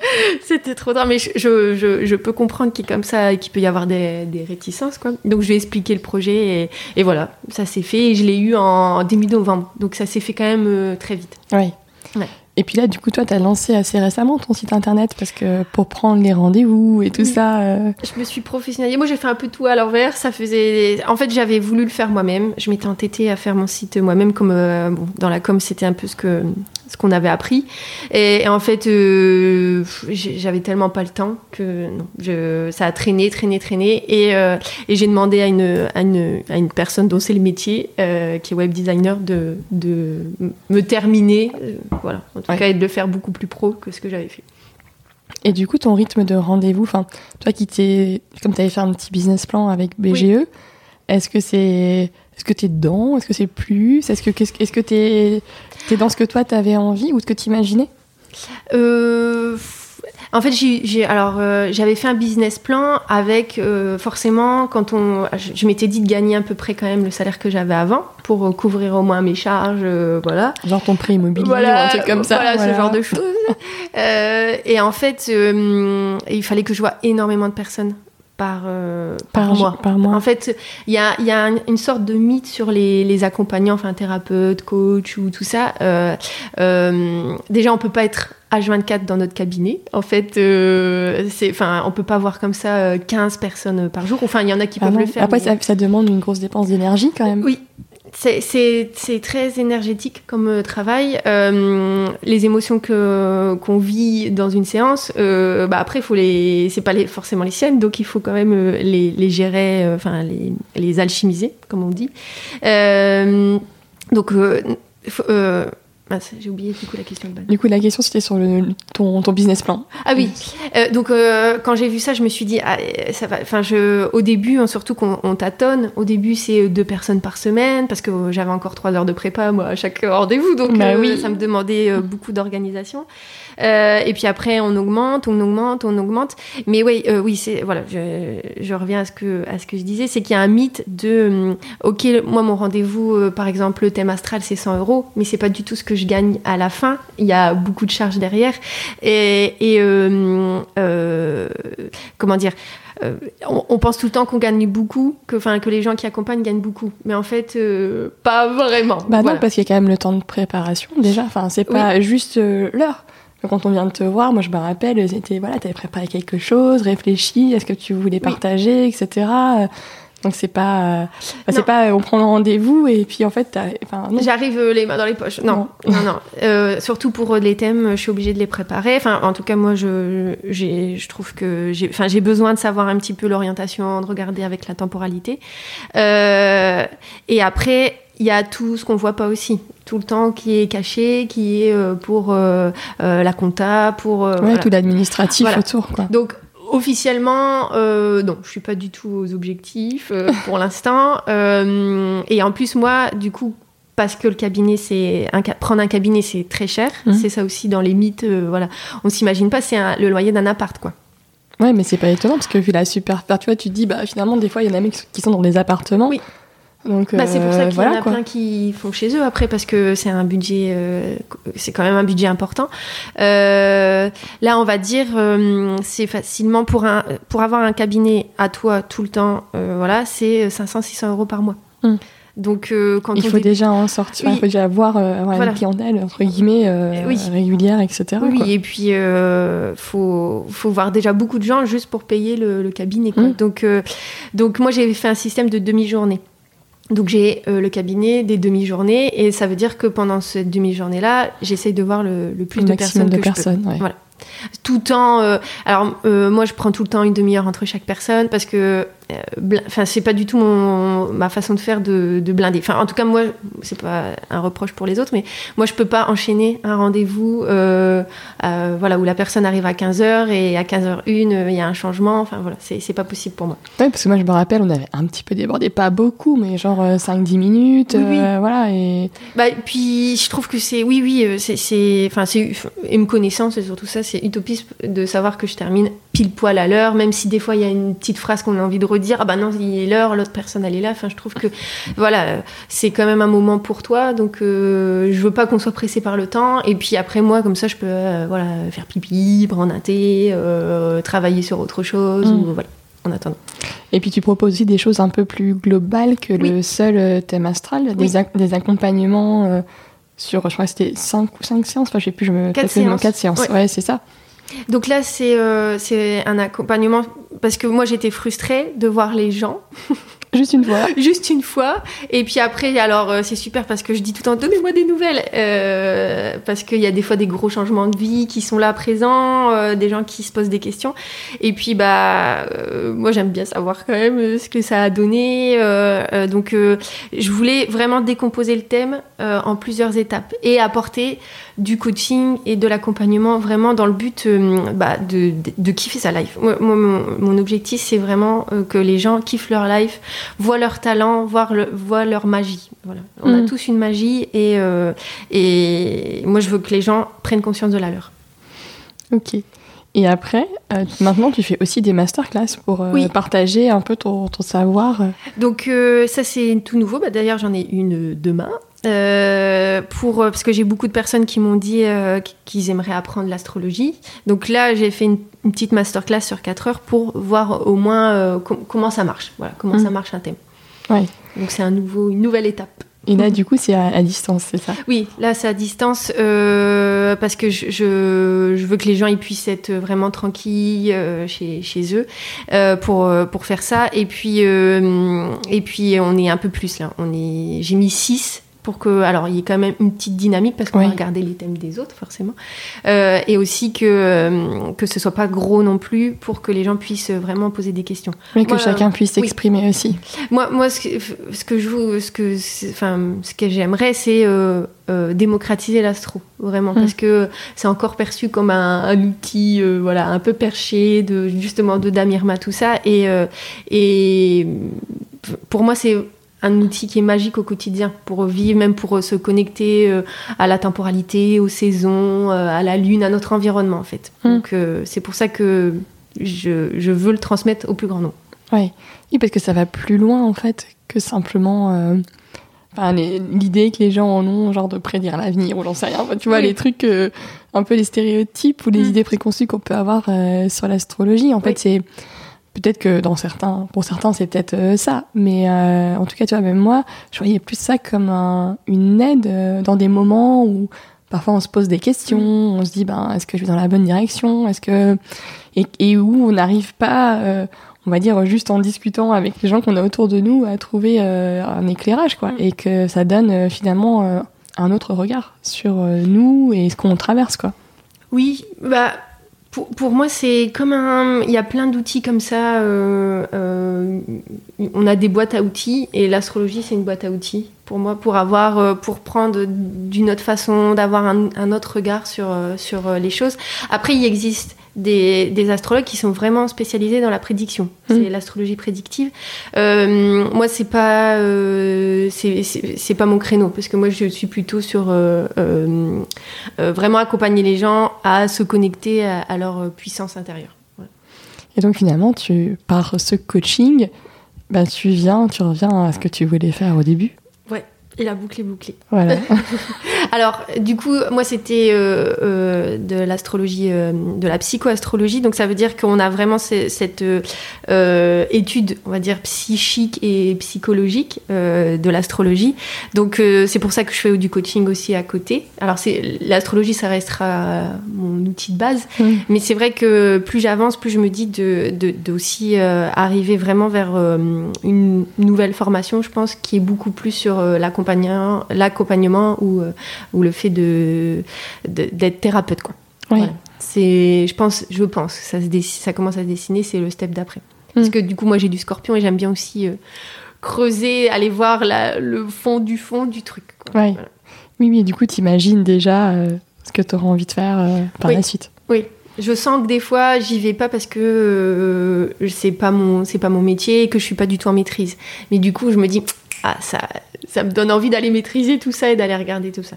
C'était trop drôle, mais je, je, je, je peux comprendre qu'il comme ça, qu'il peut y avoir des, des réticences, quoi. Donc je lui ai expliqué le projet et, et voilà, ça s'est fait. Et je l'ai eu en début novembre, donc ça s'est fait quand même euh, très vite. Oui. Ouais. Et puis là, du coup, toi, tu as lancé assez récemment ton site internet parce que pour prendre les rendez-vous et tout ça. euh, Je me suis professionnalisée. Moi, j'ai fait un peu tout à l'envers. Ça faisait. En fait, j'avais voulu le faire moi-même. Je m'étais entêtée à faire mon site moi-même, comme euh, bon, dans la com, c'était un peu ce que ce qu'on avait appris. Et, et en fait, euh, j'avais tellement pas le temps que non, je, ça a traîné, traîné, traîné. Et, et j'ai demandé à une, à une, à une personne dont c'est le métier, qui est web designer, de, de me terminer. voilà. En tout Ouais. cas, et de le faire beaucoup plus pro que ce que j'avais fait. Et du coup, ton rythme de rendez-vous, enfin, toi qui t'es, comme tu avais fait un petit business plan avec BGE, est-ce que c'est, est-ce que t'es dedans, est-ce que c'est plus, est-ce que, qu'est-ce- est-ce que t'es, t'es dans ce que toi t'avais envie ou ce que t'imaginais? Euh, en fait, j'ai, j'ai- alors euh, j'avais fait un business plan avec euh, forcément quand on, je, je m'étais dit de gagner à peu près quand même le salaire que j'avais avant pour euh, couvrir au moins mes charges, voilà. Genre ton prix immobilier ou un truc comme ça. voilà, ce genre de choses. Et en fait, il fallait que je vois énormément de personnes par euh, par, par, mois. Par mois. En fait, il y a, il y a un- une sorte de mythe sur les, les accompagnants, enfin thérapeutes, coach ou tout ça. Euh, euh, déjà, on peut pas être H24 dans notre cabinet. En fait, euh, c'est, enfin, on peut pas voir comme ça euh, 15 personnes par jour. Enfin, il y en a qui Ah peuvent non. le faire. Après, mais- ça, ça demande une grosse dépense d'énergie quand même. oui, c'est- très énergétique comme euh, travail. Euh, les émotions qu'on vit dans une séance, euh, bah après, faut les, c'est pas forcément les siennes, donc il faut quand même les, gérer, enfin les, alchimiser, comme on dit. Donc, faut- euh, mince, j'ai oublié du coup la question de base. Du coup, la question c'était sur le, ton, ton business plan. Ah oui. Euh, donc euh, quand j'ai vu ça, je me suis dit, ah, euh, ça va. Enfin, je, au début, hein, surtout qu'on on tâtonne. Au début, c'est deux personnes par semaine parce que euh, j'avais encore trois heures de prépa moi à chaque rendez-vous, donc Bah euh, oui. ça me demandait euh, beaucoup d'organisation. Euh, et puis après, on augmente, on augmente, on augmente. Mais oui, euh, oui, c'est voilà. Je, je reviens à ce que à ce que je disais, c'est qu'il y a un mythe de, hum, ok, moi mon rendez-vous, euh, par exemple, le thème astral, c'est 100 euros, mais c'est pas du tout ce que je gagne à la fin. Il y a beaucoup de charges derrière. Et, et euh, euh, comment dire euh, on, on pense tout le temps qu'on gagne beaucoup, que, enfin, que les gens qui accompagnent gagnent beaucoup. Mais en fait, euh, pas vraiment. Bah Voilà. non, parce qu'il y a quand même le temps de préparation déjà. Enfin, c'est pas juste euh, l'heure. Quand on vient de te voir, moi je me rappelle, c'était voilà, t'avais préparé quelque chose, réfléchi, est-ce que tu voulais partager, etc. Donc c'est pas, euh, c'est pas, euh, on prend le rendez-vous et puis en fait, enfin. J'arrive euh, les mains dans les poches. Non, non, non. Euh, surtout pour les thèmes, je suis obligée de les préparer. Enfin, en tout cas, moi, je, je trouve que j'ai, enfin, j'ai besoin de savoir un petit peu l'orientation, de regarder avec la temporalité. Euh, et après, il y a tout ce qu'on voit pas aussi, tout le temps qui est caché, qui est euh, pour euh, euh, la compta, pour Ouais, voilà. tout l'administratif Voilà. autour quoi. Donc officiellement, euh, non, je suis pas du tout aux objectifs euh, pour l'instant. Et en plus, moi, du coup, parce que le cabinet, c'est prendre un cabinet, c'est très cher. Mhm. C'est ça aussi dans les mythes. euh, voilà, on s'imagine pas, c'est le loyer d'un appart, quoi. Ouais, mais c'est pas étonnant parce que vu la super, tu vois, tu te dis bah finalement des fois il y en a même qui sont dans des appartements. Oui. Donc Bah, c'est pour ça euh, qu'il voilà, y en a quoi. plein qui font chez eux après parce que c'est un budget, euh, c'est quand même un budget important. Euh, là, on va dire, c'est facilement pour un, pour avoir un cabinet à toi tout le temps, voilà, c'est 500-600 euros par mois. Mm. Donc, euh, quand Il faut dé- déjà en sortir, Oui. il faut déjà avoir, euh, avoir Voilà. une clientèle entre guillemets euh, Oui. régulière, etc. Oui, quoi. et puis faut faut voir déjà beaucoup de gens juste pour payer le, le cabinet. quoi. Mm. Donc donc moi j'ai fait un système de demi-journée. Donc j'ai euh, le cabinet des demi-journées et ça veut dire que pendant cette demi-journée là, j'essaye de voir le, le plus Le de personnes de que peux. personnes. ouais. Voilà. Tout le temps. euh, alors euh, moi je prends tout le temps une demi-heure entre chaque personne parce que enfin c'est pas du tout mon, ma façon de faire de, de blinder. Enfin en tout cas moi c'est pas un reproche pour les autres, mais moi je peux pas enchaîner un rendez-vous euh, voilà où la personne arrive à 15h et à 15h01 il y a un changement. Enfin voilà c'est pas possible pour moi. Oui parce que moi je me rappelle on avait un petit peu débordé, pas beaucoup mais genre 5-10 minutes, voilà et. Bah puis je trouve que c'est oui oui c'est enfin c'est et me connaissant c'est surtout ça c'est utopiste de savoir que je termine pile poil à l'heure, même si des fois il y a une petite phrase qu'on a envie de redire, ah bah non, il est l'heure, l'autre personne elle est là. Enfin, je trouve que voilà, c'est quand même un moment pour toi, donc euh, je veux pas qu'on soit pressé par le temps. Et puis après moi, comme ça, je peux euh, voilà faire pipi, prendre un thé, euh, travailler sur autre chose, mm. ou voilà. En attendant. Et puis tu proposes aussi des choses un peu plus globales que le seul thème astral, des, accompagnements sur, je crois que c'était 5 ou 5 séances, enfin je sais plus, je me 4 séances. 4 séances, ouais c'est ça. Donc là, euh, c'est un accompagnement parce que moi, j'étais frustrée de voir les gens Juste une fois. Juste une fois. Et puis après, alors euh, c'est super parce que je dis tout le temps donnez-moi des nouvelles. Euh, parce qu'il y a des fois des gros changements de vie qui sont là présents, euh, des gens qui se posent des questions. Et puis, bah, moi j'aime bien savoir quand même ce que ça a donné. donc, je voulais vraiment décomposer le thème en plusieurs étapes et apporter du coaching et de l'accompagnement vraiment dans le but bah, de, de, kiffer sa life. Moi, mon, objectif, c'est vraiment que les gens kiffent leur life voient leur talent, voient, le, leur magie. Voilà. On a mm. tous une magie et, euh, et moi je veux que les gens prennent conscience de la leur. Ok. Et après, euh, maintenant, tu fais aussi des masterclass pour euh, partager un peu ton, ton savoir. Donc ça, c'est tout nouveau. Bah, D'ailleurs, j'en ai une demain. Pour, parce que j'ai beaucoup de personnes qui m'ont dit qu'ils aimeraient apprendre l'astrologie. Donc là, j'ai fait une, petite masterclass sur 4 heures pour voir au moins comment ça marche. Voilà, comment mm. ça marche un thème. Ouais. Donc c'est un nouveau, une nouvelle étape. Et là, du coup, c'est à, distance, c'est ça? Oui, là, c'est à distance euh, parce que je, je, veux que les gens ils puissent être vraiment tranquilles euh, chez, chez, eux euh, pour, pour faire ça. Et puis, et puis, on est un peu plus là. On est, j'ai mis 6 pour que, alors il y ait quand même une petite dynamique parce qu'on va regarder les thèmes des autres forcément, euh, et aussi que euh, que ce soit pas gros non plus pour que les gens puissent vraiment poser des questions. Mais que chacun puisse s'exprimer aussi. Moi, moi, ce que, ce que je, ce que, enfin, ce que j'aimerais, c'est euh, démocratiser l'astro vraiment mm. parce que c'est encore perçu comme un, outil, voilà, un peu perché de justement de Damirma tout ça, et et pour moi c'est un outil qui est magique au quotidien pour vivre, même pour euh, se connecter euh, à la temporalité, aux saisons, euh, à la lune, à notre environnement en fait. Hmm. Donc c'est pour ça que je, veux le transmettre au plus grand nombre. Oui, parce que ça va plus loin en fait que simplement l'idée que les gens en ont, genre de prédire l'avenir ou j'en sais rien. tu vois, les trucs, un peu les stéréotypes ou les hmm. idées préconçues qu'on peut avoir sur l'astrologie. En fait, c'est peut-être que dans certains, pour certains, c'est peut-être euh, ça. Mais euh, en tout cas, tu vois, même moi, je voyais plus ça comme une aide euh, dans des moments où parfois on se pose des questions, on se dit, ben, est-ce que je vais dans la bonne direction? Est-ce que et, où on n'arrive pas, on va dire, juste en discutant avec les gens qu'on a autour de nous, à trouver un éclairage, quoi, et que ça donne finalement un autre regard sur nous et ce qu'on traverse, quoi. Oui, bah pour, moi, c'est comme un. Il y a plein d'outils comme ça. Euh, euh, on a des boîtes à outils et l'astrologie, c'est une boîte à outils pour moi, pour avoir, euh, pour prendre d'une autre façon, d'avoir un, un, autre regard sur, sur les choses. Après, il existe des, astrologues qui sont vraiment spécialisés dans la prédiction. Mmh. C'est l'astrologie prédictive. Euh, moi, c'est pas, euh, c'est pas mon créneau parce que moi, je suis plutôt sur euh, vraiment accompagner les gens à se connecter à, leur puissance intérieure. Et donc, finalement, tu par ce coaching, bah, tu viens, tu reviens à ce que tu voulais faire au début. Et la boucle est bouclée. Voilà. Alors, du coup, moi, c'était euh, euh, de l'astrologie, euh, de la psychoastrologie. Donc, ça veut dire qu'on a vraiment cette étude, on va dire, psychique et psychologique de l'astrologie. Donc, c'est pour ça que je fais du coaching aussi à côté. Alors, l'astrologie, ça restera mon outil de base. Mm. Mais c'est vrai que plus j'avance, plus je me dis de, de, de aussi arriver vraiment vers une nouvelle formation, je pense, qui est beaucoup plus sur l'accompagnement l'accompagnement ou, euh, ou le fait de, d'être thérapeute. Quoi. Oui. C'est, je pense, je pense, ça, se ça commence à se dessiner, c'est le step d'après. Parce que du coup, moi, j'ai du scorpion et j'aime bien aussi creuser, aller voir le fond du fond du truc. Oui, oui, du coup, tu imagines déjà ce que tu auras envie de faire par la suite. Oui, je sens que des fois, j'y vais pas parce que euh, c'est pas mon c'est pas mon métier et que je suis pas du tout en maîtrise. Mais du coup, je me dis ah ça ça me donne envie d'aller maîtriser tout ça et d'aller regarder tout ça.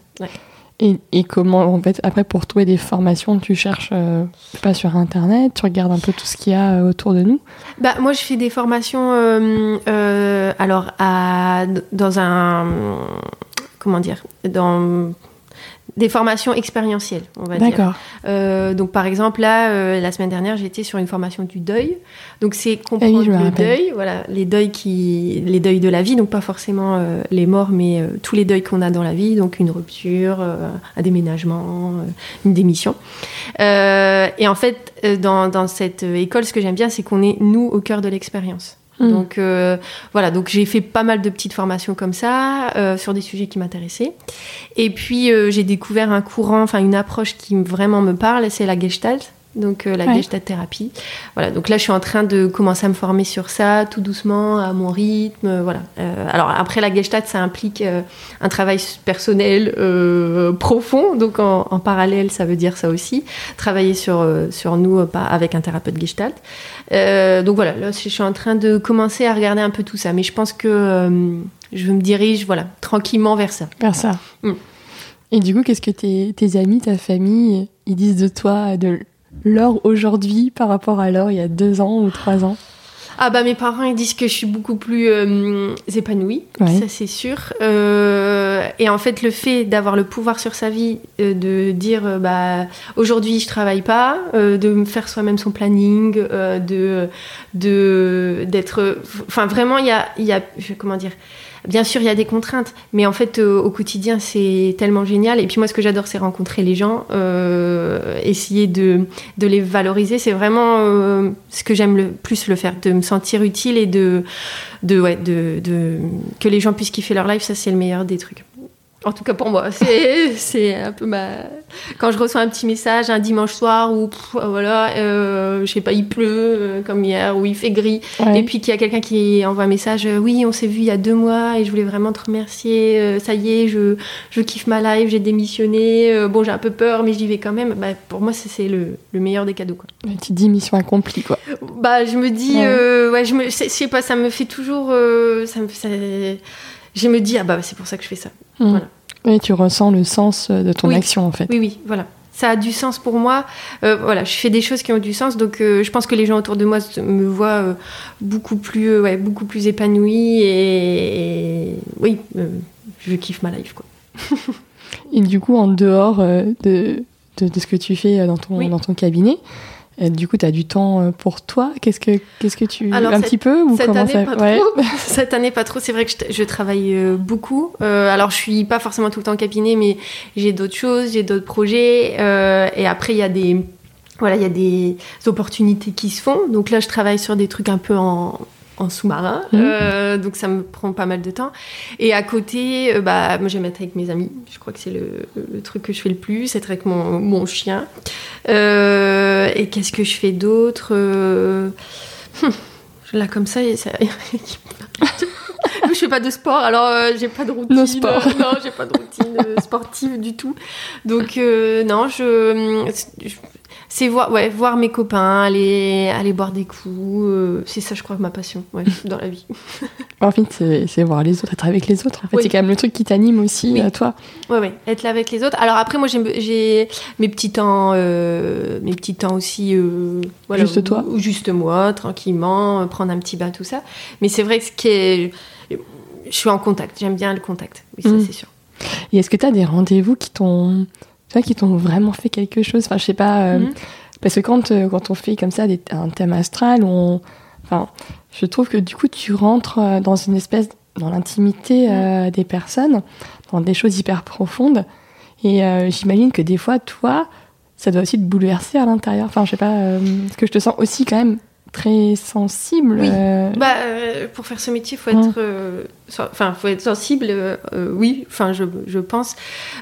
Et, et, comment en fait après pour trouver des formations, tu cherches euh, pas sur internet, tu regardes un peu tout ce qu'il y a euh, autour de nous? Bah moi, je fais des formations alors à dans un comment dire dans des formations expérientielles, on va dire. D'accord. Euh, donc par exemple là, euh, la semaine dernière, j'étais sur une formation du deuil. Donc c'est comprendre ah le deuil, voilà, les deuils qui, les deuils de la vie, donc pas forcément euh, les morts, mais tous les deuils qu'on a dans la vie, donc une rupture, un déménagement, une démission. et en fait, dans, dans cette école, ce que j'aime bien, c'est qu'on est nous au cœur de l'expérience. Mm. Donc euh, voilà, donc j'ai fait pas mal de petites formations comme ça euh, sur des sujets qui m'intéressaient. Et puis euh, j'ai découvert un courant, enfin une approche qui vraiment me parle, c'est la Gestalt donc euh, la gestalt thérapie. Voilà, donc là je suis en train de commencer à me former sur ça, tout doucement, à mon rythme, euh, voilà. Euh, alors après la gestalt, ça implique un travail personnel profond, donc en, parallèle, ça veut dire ça aussi, travailler sur sur nous pas avec un thérapeute gestalt. donc voilà, là je suis en train de commencer à regarder un peu tout ça, mais je pense que je me dirige, voilà, tranquillement vers ça. Vers ça. Mm. Et du coup, qu'est-ce que tes, tes amis, ta famille, ils disent de toi, de l'or aujourd'hui par rapport à l'or il y a deux ans ou trois ans ah bah mes parents ils disent que je suis beaucoup plus euh, épanouie, ça c'est sûr. Euh, et en fait le fait d'avoir le pouvoir sur sa vie, euh, de dire bah aujourd'hui je travaille pas, de me faire soi-même son planning, de de d'être, enfin vraiment il y a il y a comment dire Bien sûr, il y a des contraintes, mais en fait, euh, au quotidien, c'est tellement génial. Et puis moi, ce que j'adore, c'est rencontrer les gens, euh, essayer de, les valoriser. C'est vraiment euh, ce que j'aime le plus le faire, de me sentir utile et de, de, ouais, de que les gens puissent kiffer leur life. Ça, c'est le meilleur des trucs. En tout cas pour moi, c'est un peu ma. Quand je reçois un petit message un dimanche soir où voilà, euh, je sais pas, il pleut euh, comme hier ou il fait gris, et puis qu'il y a quelqu'un qui envoie un message, euh, oui, on s'est vu il y a deux mois et je voulais vraiment te remercier. Euh, ça y est, je, je kiffe ma life, j'ai démissionné. bon, j'ai un peu peur, mais j'y vais quand même. Bah, pour moi, c'est le, le, meilleur des cadeaux quoi. Tu te dis mission accomplie quoi. Bah, je me dis, ouais, je me, je sais pas, ça me fait toujours, ça me, ça, je me dis, ah bah c'est pour ça que je fais ça. Mm. Voilà. Oui, tu ressens le sens euh, de ton action en fait. Oui, oui, voilà. Ça a du sens pour moi. Euh, voilà, je fais des choses qui ont du sens, donc euh, je pense que les gens autour de moi me voient beaucoup plus, ouais, beaucoup plus épanouie et, oui, je kiffe ma life quoi. et du coup, en dehors de, de, de, ce que tu fais dans ton, dans ton cabinet, du coup, tu as du temps euh, pour toi. Qu'est-ce que, qu'est-ce que tu. Alors, un petit peu ou cette, année, pas trop. cette année, pas trop. C'est vrai que je, travaille euh, beaucoup. Euh, alors, je suis pas forcément tout le temps en cabinet, mais j'ai d'autres choses, j'ai d'autres projets. et après, il y a des. Voilà, il y a des opportunités qui se font. Donc là, je travaille sur des trucs un peu en, en sous-marin, mmh. euh, donc ça me prend pas mal de temps. Et à côté, euh, bah, moi j'aime être avec mes amis, je crois que c'est le, truc que je fais le plus, être avec mon, mon chien. Euh, et qu'est-ce que je fais d'autre hum, Là comme ça, ça... je fais pas de sport, alors j'ai pas de routine. Sport. non, j'ai pas de routine sportive du tout. Donc non, je, je c'est voir, ouais, voir mes copains, aller, aller boire des coups. Euh, c'est ça, je crois, ma passion ouais, dans la vie. en fait, c'est voir les autres, être avec les autres. En fait, c'est quand même le truc qui t'anime aussi à toi. Ouais, ouais, être là avec les autres. Alors après, moi, j'ai mes petits temps, euh, mes petits temps aussi. Euh, voilà, juste toi. Ou, juste moi, tranquillement, prendre un petit bain, tout ça. Mais c'est vrai que ce qui est, je suis en contact. J'aime bien le contact. Oui, ça, mm. c'est sûr. Et est-ce que tu as des rendez-vous qui t'ont qui t'ont vraiment fait quelque chose. Enfin, je sais pas. Euh, mhm. Parce que quand, euh, quand on fait comme ça des, un thème astral, on, enfin, je trouve que du coup, tu rentres euh, dans une espèce, dans l'intimité mhm. des personnes, dans des choses hyper profondes. Et j'imagine que des fois, toi, ça doit aussi te bouleverser à l'intérieur. Enfin, je sais pas, parce que je te sens aussi quand même très sensible. Oui. Bah, pour faire ce métier, faut être, enfin, faut être sensible. oui, enfin, je, je pense.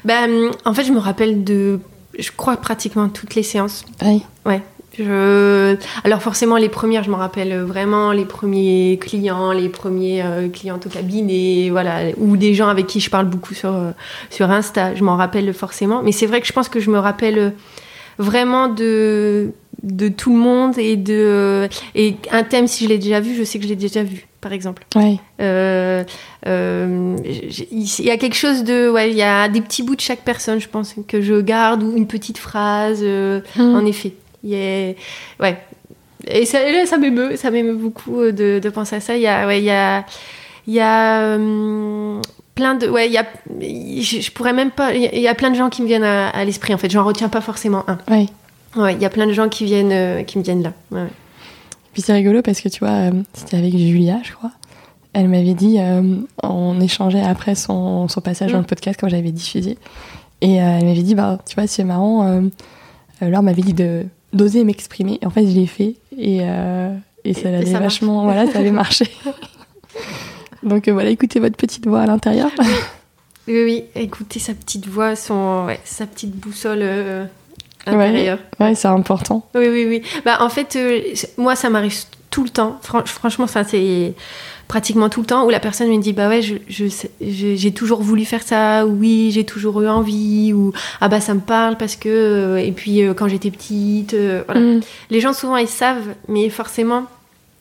Bah, en fait, je me rappelle de, je crois pratiquement toutes les séances. Oui. Ouais. Je... Alors forcément, les premières, je m'en rappelle vraiment, les premiers clients, les premiers euh, clientes au cabinet, voilà, ou des gens avec qui je parle beaucoup sur, euh, sur Insta, je m'en rappelle forcément. Mais c'est vrai que je pense que je me rappelle vraiment de, de tout le monde et de et un thème si je l'ai déjà vu je sais que je l'ai déjà vu par exemple. Ouais. Euh, euh, il y a quelque chose de ouais il y a des petits bouts de chaque personne je pense que je garde ou une petite phrase euh, Hmm. en effet. Il y a ouais. Et ça là, ça m'émeut ça m'émeut beaucoup euh, de, de penser à ça. Il y a ouais il y a il y a euh, plein de ouais il y a je, je pourrais même pas il y a- il y a plein de gens qui me viennent à, à l'esprit en fait. J'en retiens pas forcément un Ouais, il y a plein de gens qui viennent, euh, qui me viennent là. Ouais. Puis c'est rigolo parce que tu vois, euh, c'était avec Julia, je crois. Elle m'avait dit, euh, on échangeait après son, son passage Mm. dans le podcast quand j'avais diffusé. Et elle m'avait dit, bah, tu vois, c'est marrant. Laure m'avait dit de d'oser m'exprimer. En fait, je l'ai fait. Et, euh, et ça Et avait ça marche. vachement. Voilà, ça avait marché. Donc euh, voilà, écoutez votre petite voix à l'intérieur. Oui, oui, écouter sa petite voix, son, ouais, sa petite boussole euh. Intérieure. Ouais, c'est important. Oui, oui, oui. Bah, en fait, euh, moi, ça m'arrive tout le temps. Fran- franchement, c'est pratiquement tout le temps où la personne me dit Bah ouais, je j'ai toujours voulu faire ça, ou oui, j'ai toujours eu envie, ou Ah bah ça me parle parce que. euh, Et puis, euh, quand j'étais petite, euh, voilà. Mm. Les gens souvent ils savent, mais forcément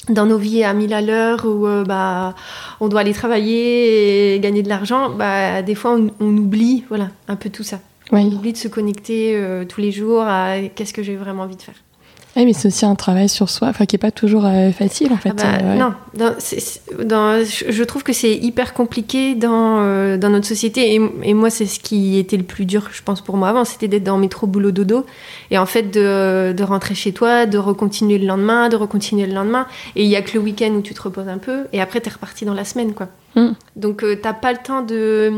dans nos vies à mille à l'heure où euh, bah on doit aller travailler et gagner de l'argent, bah des fois on, on oublie voilà un peu tout ça. Ouais. On oublie de se connecter euh, tous les jours à qu'est-ce que j'ai vraiment envie de faire. Ouais, mais c'est aussi un travail sur soi, enfin qui est pas toujours euh, facile en fait. Ah bah, euh, ouais. Non, dans- dans- je trouve que c'est hyper compliqué dans, euh, dans notre société. Et, et moi, c'est ce qui était le plus dur, je pense, pour moi avant, c'était d'être dans métro, boulot, dodo. Et en fait, de, de rentrer chez toi, de recontinuer le lendemain, de recontinuer le lendemain. Et il y a que le week-end où tu te reposes un peu. Et après, t'es reparti dans la semaine, quoi. Mm. Donc, t'as pas le temps de,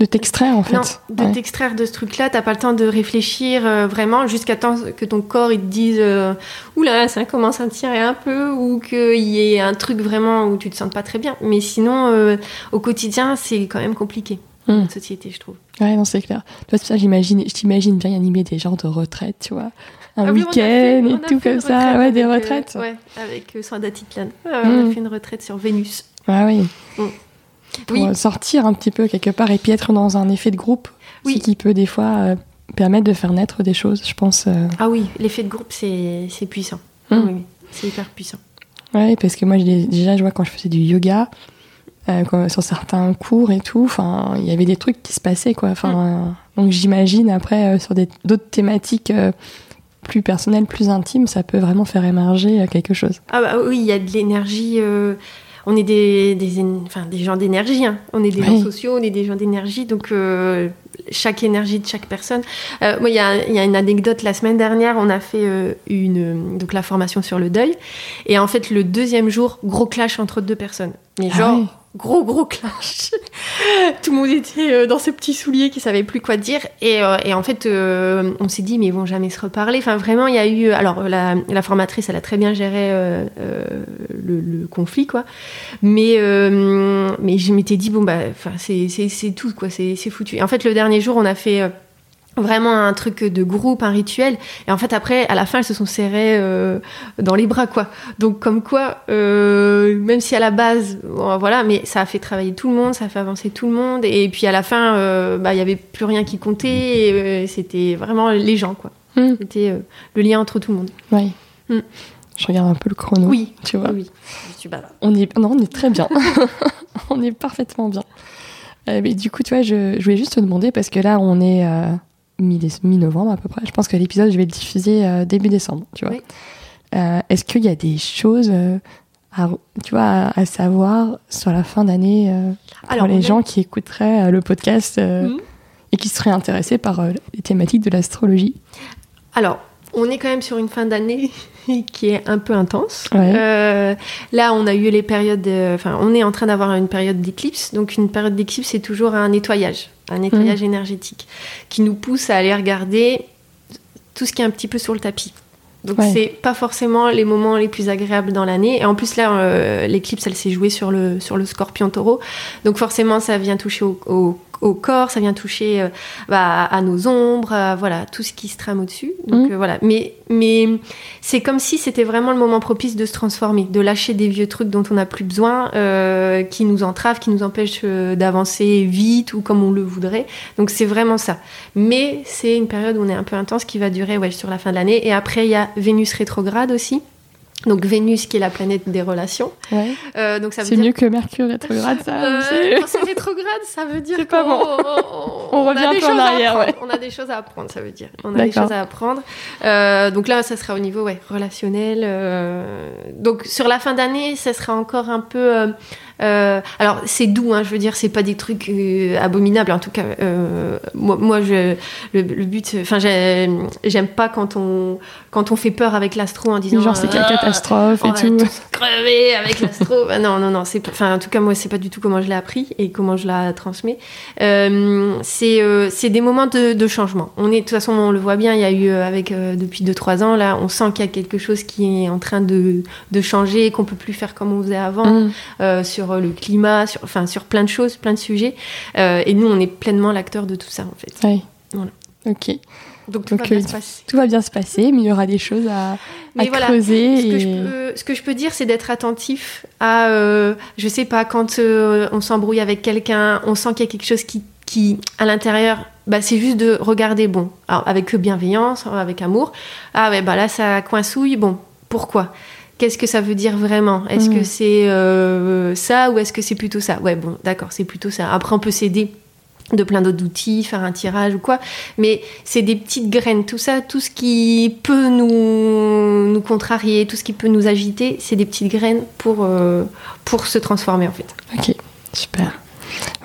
De t'extraire en fait. non, de Ouais. t'extraire de ce truc-là. T'as pas le temps de réfléchir euh, vraiment jusqu'à temps que ton corps il te dise euh, oula ça commence à tirer un peu ou qu'il y ait un truc vraiment où tu te sens pas très bien. Mais sinon euh, au quotidien c'est quand même compliqué Mm. notre société je trouve. Ouais, non, c'est clair. Toi, ça, j'imagine, je t'imagine bien animer des genres de retraites, tu vois. Un Ah oui, fait- week-end et tout comme ça. Ouais, des euh, retraites. ouais, avec d'Atitlan. Ouais, ouais, On a fait une retraite sur Vénus. Ah oui. Mm. Pour Oui. euh, sortir un petit peu quelque part et puis être dans un effet de groupe. Oui. Ce qui peut des fois euh, permettre de faire naître des choses, je pense. euh. Ah oui, l'effet de groupe c'est puissant. Oui, oui, c'est hyper puissant. Ouais, parce que moi, déjà, je vois quand je faisais du yoga, euh, sur certains cours et tout, enfin, il y avait des trucs qui se passaient, quoi. Mm. euh, donc j'imagine après sur d'autres thématiques plus personnelles, plus intimes, ça peut vraiment faire émerger quelque chose. Ah bah oui, il y a de l'énergie. On est des, des, enfin, des gens d'énergie. hein. On est des Oui. gens sociaux, on est des gens d'énergie. Donc, euh, chaque énergie de chaque personne. Euh, moi, il y a, il y a une anecdote. La semaine dernière, on a fait euh, une, donc la formation sur le deuil. Et en fait, le deuxième jour, gros clash entre deux personnes. Mais Ah genre. Gros, gros clash. Tout le monde était euh, dans ses petits souliers qui savaient plus quoi dire. Et, euh, en fait, euh, on s'est dit, mais ils vont jamais se reparler. Enfin, vraiment, il y a eu. Alors, la, formatrice, elle a très bien géré le, conflit, quoi. Mais, mais je m'étais dit, bon, bah, c'est tout, quoi. C'est foutu. Et en fait, le dernier jour, on a fait. Euh, Vraiment un truc de groupe, un rituel. Et en fait, après, à la fin, elles se sont serrées euh, dans les bras, quoi. Donc, comme quoi, euh, même si à la base, bon, voilà, mais ça a fait travailler tout le monde, ça a fait avancer tout le monde. Et puis à la fin, euh, bah, il y avait plus rien qui comptait. euh, C'était vraiment les gens, quoi. Hmm. C'était euh, le lien entre tout le monde. Ouais. Mm. Je regarde un peu le chrono. Oui, Tu vois. oui. Je suis bavarde. On est, non, on est très bien. on est parfaitement bien. Euh, mais du coup, tu vois, je, je voulais juste te demander, parce que là, on est euh, mi-novembre à peu près. Je pense que l'épisode, je vais le diffuser euh, début décembre, tu vois. Oui. Euh, Est-ce qu'il y a des choses, euh, à, tu vois, à, savoir sur la fin d'année pour Alors, les a- gens qui écouteraient le podcast Mhm. et qui seraient intéressés par les thématiques de l'astrologie? Alors, on est quand même sur une fin d'année qui est un peu intense. Ouais. Euh, là, on a eu les périodes. de- Enfin, on est en train d'avoir une période d'éclipse. Donc, une période d'éclipse, c'est toujours un nettoyage, un nettoyage Mmh. énergétique qui nous pousse à aller regarder tout ce qui est un petit peu sur le tapis. Donc Ouais. c'est pas forcément les moments les plus agréables dans l'année. Et en plus là, euh, l'éclipse, elle s'est jouée sur le sur le Scorpion Taureau. Donc forcément, ça vient toucher au, au- au corps, ça vient toucher euh, bah, à nos ombres, voilà tout ce qui se trame au-dessus. Donc Mhm. euh, voilà. Mais mais c'est comme si c'était vraiment le moment propice de se transformer, de lâcher des vieux trucs dont on n'a plus besoin, euh, qui nous entravent, qui nous empêchent d'avancer vite ou comme on le voudrait. Donc c'est vraiment ça. Mais c'est une période où on est un peu intense qui va durer ouais, sur la fin de l'année. Et après, il y a Vénus rétrograde aussi. Donc Vénus qui est la planète des relations. Ouais. Euh, donc ça veut C'est dire mieux que Mercure rétrograde, ça. euh, c'est- quand c'est rétrograde, ça veut dire C'est pas qu'on- bon. on, On revient un peu en arrière, ouais. On a des choses à apprendre, ça veut dire. On a des choses à apprendre. Euh, donc là, ça sera au niveau ouais, relationnel. euh, Donc sur la fin d'année, ça sera encore un peu. euh, alors c'est doux, hein, je veux dire, c'est pas des trucs euh, abominables. En tout cas, euh, moi, moi, je, le, le but, enfin, j'aime j'aime pas quand on quand on fait peur avec l'astro en disant Genre, c'est euh, quelle catastrophe on et tout. crever avec l'astro. Bah non, non, non. C'est, enfin, en tout cas, moi, c'est pas du tout comment je l'ai appris et comment je la transmets. Euh, c'est, euh, c'est des moments de, de changement. On est, de toute façon, on le voit bien. Il y a eu euh, avec euh, depuis 2-3 ans là, on sent qu'il y a quelque chose qui est en train de, de changer, qu'on peut plus faire comme on faisait avant Mm. euh, sur le climat, sur, enfin, sur plein de choses, plein de sujets. Euh, et nous, on est pleinement l'acteur de tout ça, en fait. Ouais. Voilà. Ok. Donc tout Donc, va bien se passer. Tout va bien se passer, mais il y aura des choses à, à Mais voilà, creuser. Ce que, je peux, ce que je peux dire, c'est d'être attentif à, euh, je sais pas, quand euh, on s'embrouille avec quelqu'un, on sent qu'il y a quelque chose qui, qui à l'intérieur, bah, c'est juste de regarder, bon, alors, avec bienveillance, avec amour. Ah ouais, bah là, ça coincouille, bon, pourquoi? Qu'est-ce que ça veut dire vraiment? Est-ce que c'est euh, ça ou est-ce que c'est plutôt ça? Ouais, bon, d'accord, c'est plutôt ça. Après, on peut s'aider de plein d'autres outils, faire un tirage ou quoi. Mais c'est des petites graines, tout ça, tout ce qui peut nous, nous contrarier, tout ce qui peut nous agiter, c'est des petites graines pour, euh, pour se transformer en fait. Ok, super.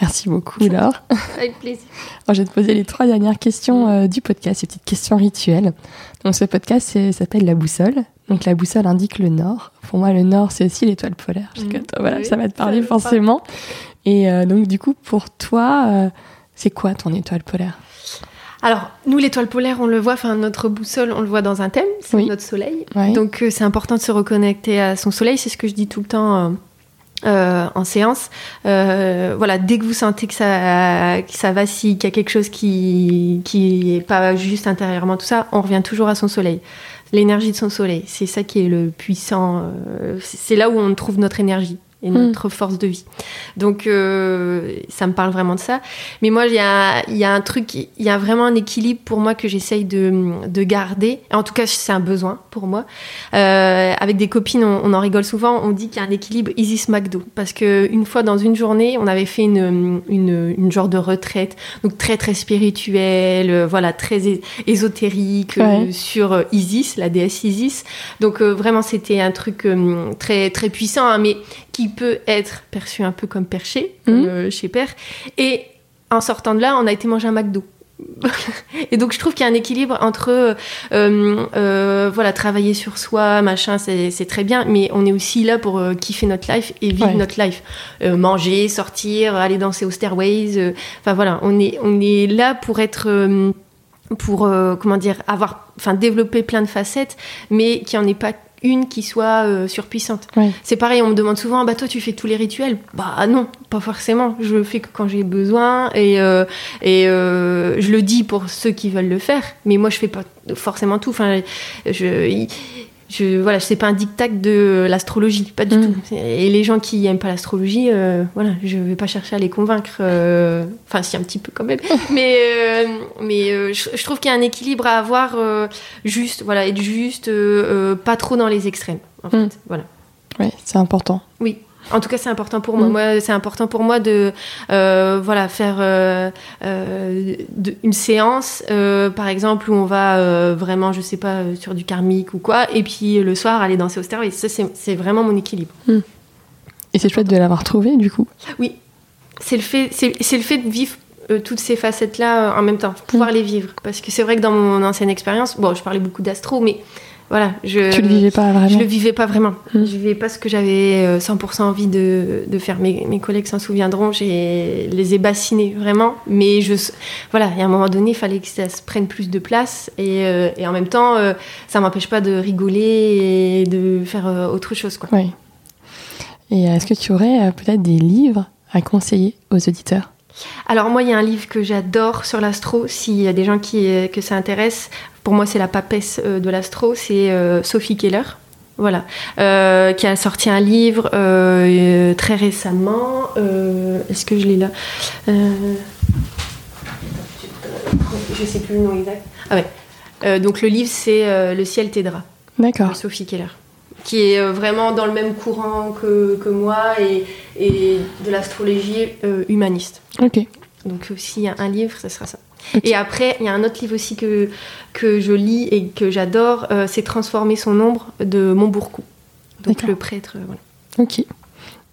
Merci beaucoup, Laure. Avec plaisir. Alors, je vais te poser les trois dernières questions euh, du podcast, ces petites questions rituelles. Donc, ce podcast s'appelle La Boussole. Donc, la boussole indique le nord. Pour moi, le nord, c'est aussi l'étoile polaire. Que Mhm. voilà, Oui, ça va te parler me parle. forcément. Et euh, donc, du coup, pour toi, c'est quoi ton étoile polaire? Alors, nous, l'étoile polaire, on le voit, enfin, notre boussole, on le voit dans un thème, c'est Oui. notre soleil. Donc, euh, c'est important de se reconnecter à son soleil, c'est ce que je dis tout le temps. euh, euh, en séance, voilà, dès que vous sentez que ça, que ça vacille, qu'il y a quelque chose qui qui est pas juste intérieurement tout ça, on revient toujours à son soleil, l'énergie de son soleil. C'est ça qui est le puissant. c'est là où on trouve notre énergie et notre force de vie. Donc euh, ça me parle vraiment de ça. Mais moi, il y a, y a un truc, il y a vraiment un équilibre pour moi que j'essaye de, de garder. En tout cas, c'est un besoin pour moi. Euh, avec des copines, on, on en rigole souvent. On dit qu'il y a un équilibre Isis McDo. Parce que une fois dans une journée, on avait fait une, une, une genre de retraite, donc très très spirituelle, euh, voilà, très ésotérique euh, sur Isis, la déesse Isis. Donc vraiment, c'était un truc très très puissant, hein, mais qui peut être perçu un peu comme perché, comme, Mhm. euh, chez Père. Et en sortant de là, on a été manger un McDo. et donc je trouve qu'il y a un équilibre entre euh, euh, voilà travailler sur soi machin c'est très bien mais on est aussi là pour euh, kiffer notre life et vivre Ouais. notre life manger sortir aller danser aux stairways enfin voilà on est on est là pour être pour comment dire avoir enfin développer plein de facettes mais qu'il n'y en ait pas une qui soit euh, surpuissante c'est pareil, on me demande souvent, bah toi tu fais tous les rituels? Bah non, pas forcément. Je le fais que quand j'ai besoin et, euh, et euh, je le dis pour ceux qui veulent le faire, mais moi je fais pas forcément tout. Enfin, je, je voilà, c'est pas un diktat de l'astrologie, pas du Mm. tout. Et les gens qui aiment pas l'astrologie, euh, voilà, je vais pas chercher à les convaincre. euh, Enfin, si un petit peu quand même, mais euh, mais euh, je, je trouve qu'il y a un équilibre à avoir juste, voilà, être juste, pas trop dans les extrêmes. En fait, Mm. voilà. Ouais, c'est important. Oui. En tout cas, c'est important pour moi. Mm. Moi, c'est important pour moi de, euh, voilà, faire euh, euh, de- une séance, par exemple, où on va vraiment, je sais pas, sur du karmique ou quoi, et puis le soir aller danser au stairway. Ça, c'est vraiment mon équilibre. Et c'est chouette de l'avoir trouvé, du coup. Oui, c'est le fait, c'est le fait de vivre toutes ces facettes-là en même temps, pouvoir les vivre. Parce que c'est vrai que dans mon ancienne expérience, bon, je parlais beaucoup d'astro, mais voilà, je. Tu le vivais pas vraiment. Je le vivais pas vraiment. Mm. Je vivais pas ce que j'avais euh, 100% envie de, de faire. Mes, mes collègues s'en souviendront. J'ai les ai bassinés vraiment, mais je, voilà, a un moment donné, il fallait que ça se prenne plus de place et, euh, et en même temps, euh, ça m'empêche pas de rigoler et de faire euh, autre chose, quoi. Oui. Et est-ce que tu aurais euh, peut-être des livres à conseiller aux auditeurs? Alors moi, il y a un livre que j'adore sur l'astro. S'il y a des gens qui euh, que ça intéresse, pour moi, c'est la papesse euh, de l'astro. C'est euh, Sophie Keller. Voilà, Euh, qui a sorti un livre euh, très récemment. Euh, Est-ce que je l'ai là? Je sais plus le nom exact. Ah ouais. Donc le livre, c'est Le ciel t'aidera D'accord. Sophie Keller, qui est vraiment dans le même courant que, que moi et, et de l'astrologie humaniste. Ok. Donc s'il y a un livre, ce sera ça. Et après, il y a un autre livre aussi que, que je lis et que j'adore, euh, c'est Transformer son ombre de Montbourcou. Donc le prêtre, euh, voilà. Ok.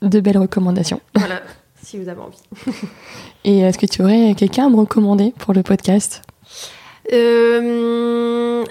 De belles recommandations. Voilà, si vous avez envie. Et est-ce que tu aurais quelqu'un à me recommander pour le podcast? Euh,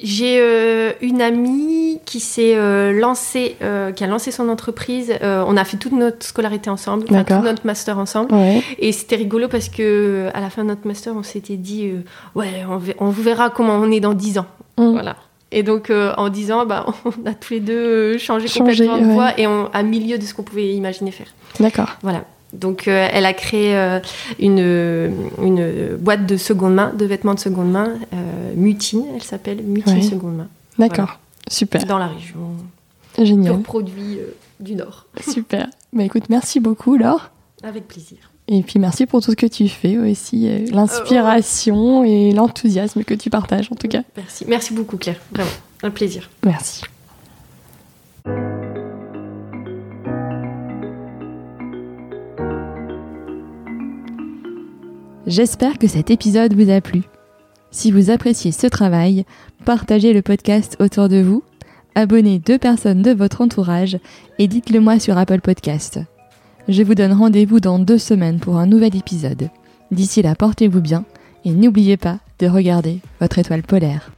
j'ai euh, une amie qui s'est euh, lancée, euh, qui a lancé son entreprise. Euh, on a fait toute notre scolarité ensemble, enfin, tout notre master ensemble. Ouais. Et c'était rigolo parce que à la fin de notre master, on s'était dit, ouais, on, on verra comment on est dans 10 ans. Mm. Voilà. Et donc, euh, en 10 ans, bah, on a tous les deux changé, Changé, complètement de ouais. voie et on, à milieu de ce qu'on pouvait imaginer faire. D'accord. Voilà. Donc, euh, elle a créé euh, une, une boîte de seconde main, de vêtements de seconde main, Mutine, elle s'appelle Mutine Ouais. Seconde Main, D'accord. Super. dans la région, Génial. pur produit euh, du Nord. Super. Bah écoute, merci beaucoup Laure. Avec plaisir. Et puis merci pour tout ce que tu fais aussi, euh, l'inspiration et l'enthousiasme que tu partages en tout cas. Merci. Merci beaucoup, Claire. Vraiment, un plaisir. Merci. J'espère que cet épisode vous a plu. Si vous appréciez ce travail, partagez le podcast autour de vous, abonnez deux personnes de votre entourage et dites-le moi sur Apple Podcast. Je vous donne rendez-vous dans deux semaines pour un nouvel épisode. D'ici là, portez-vous bien et n'oubliez pas de regarder votre étoile polaire.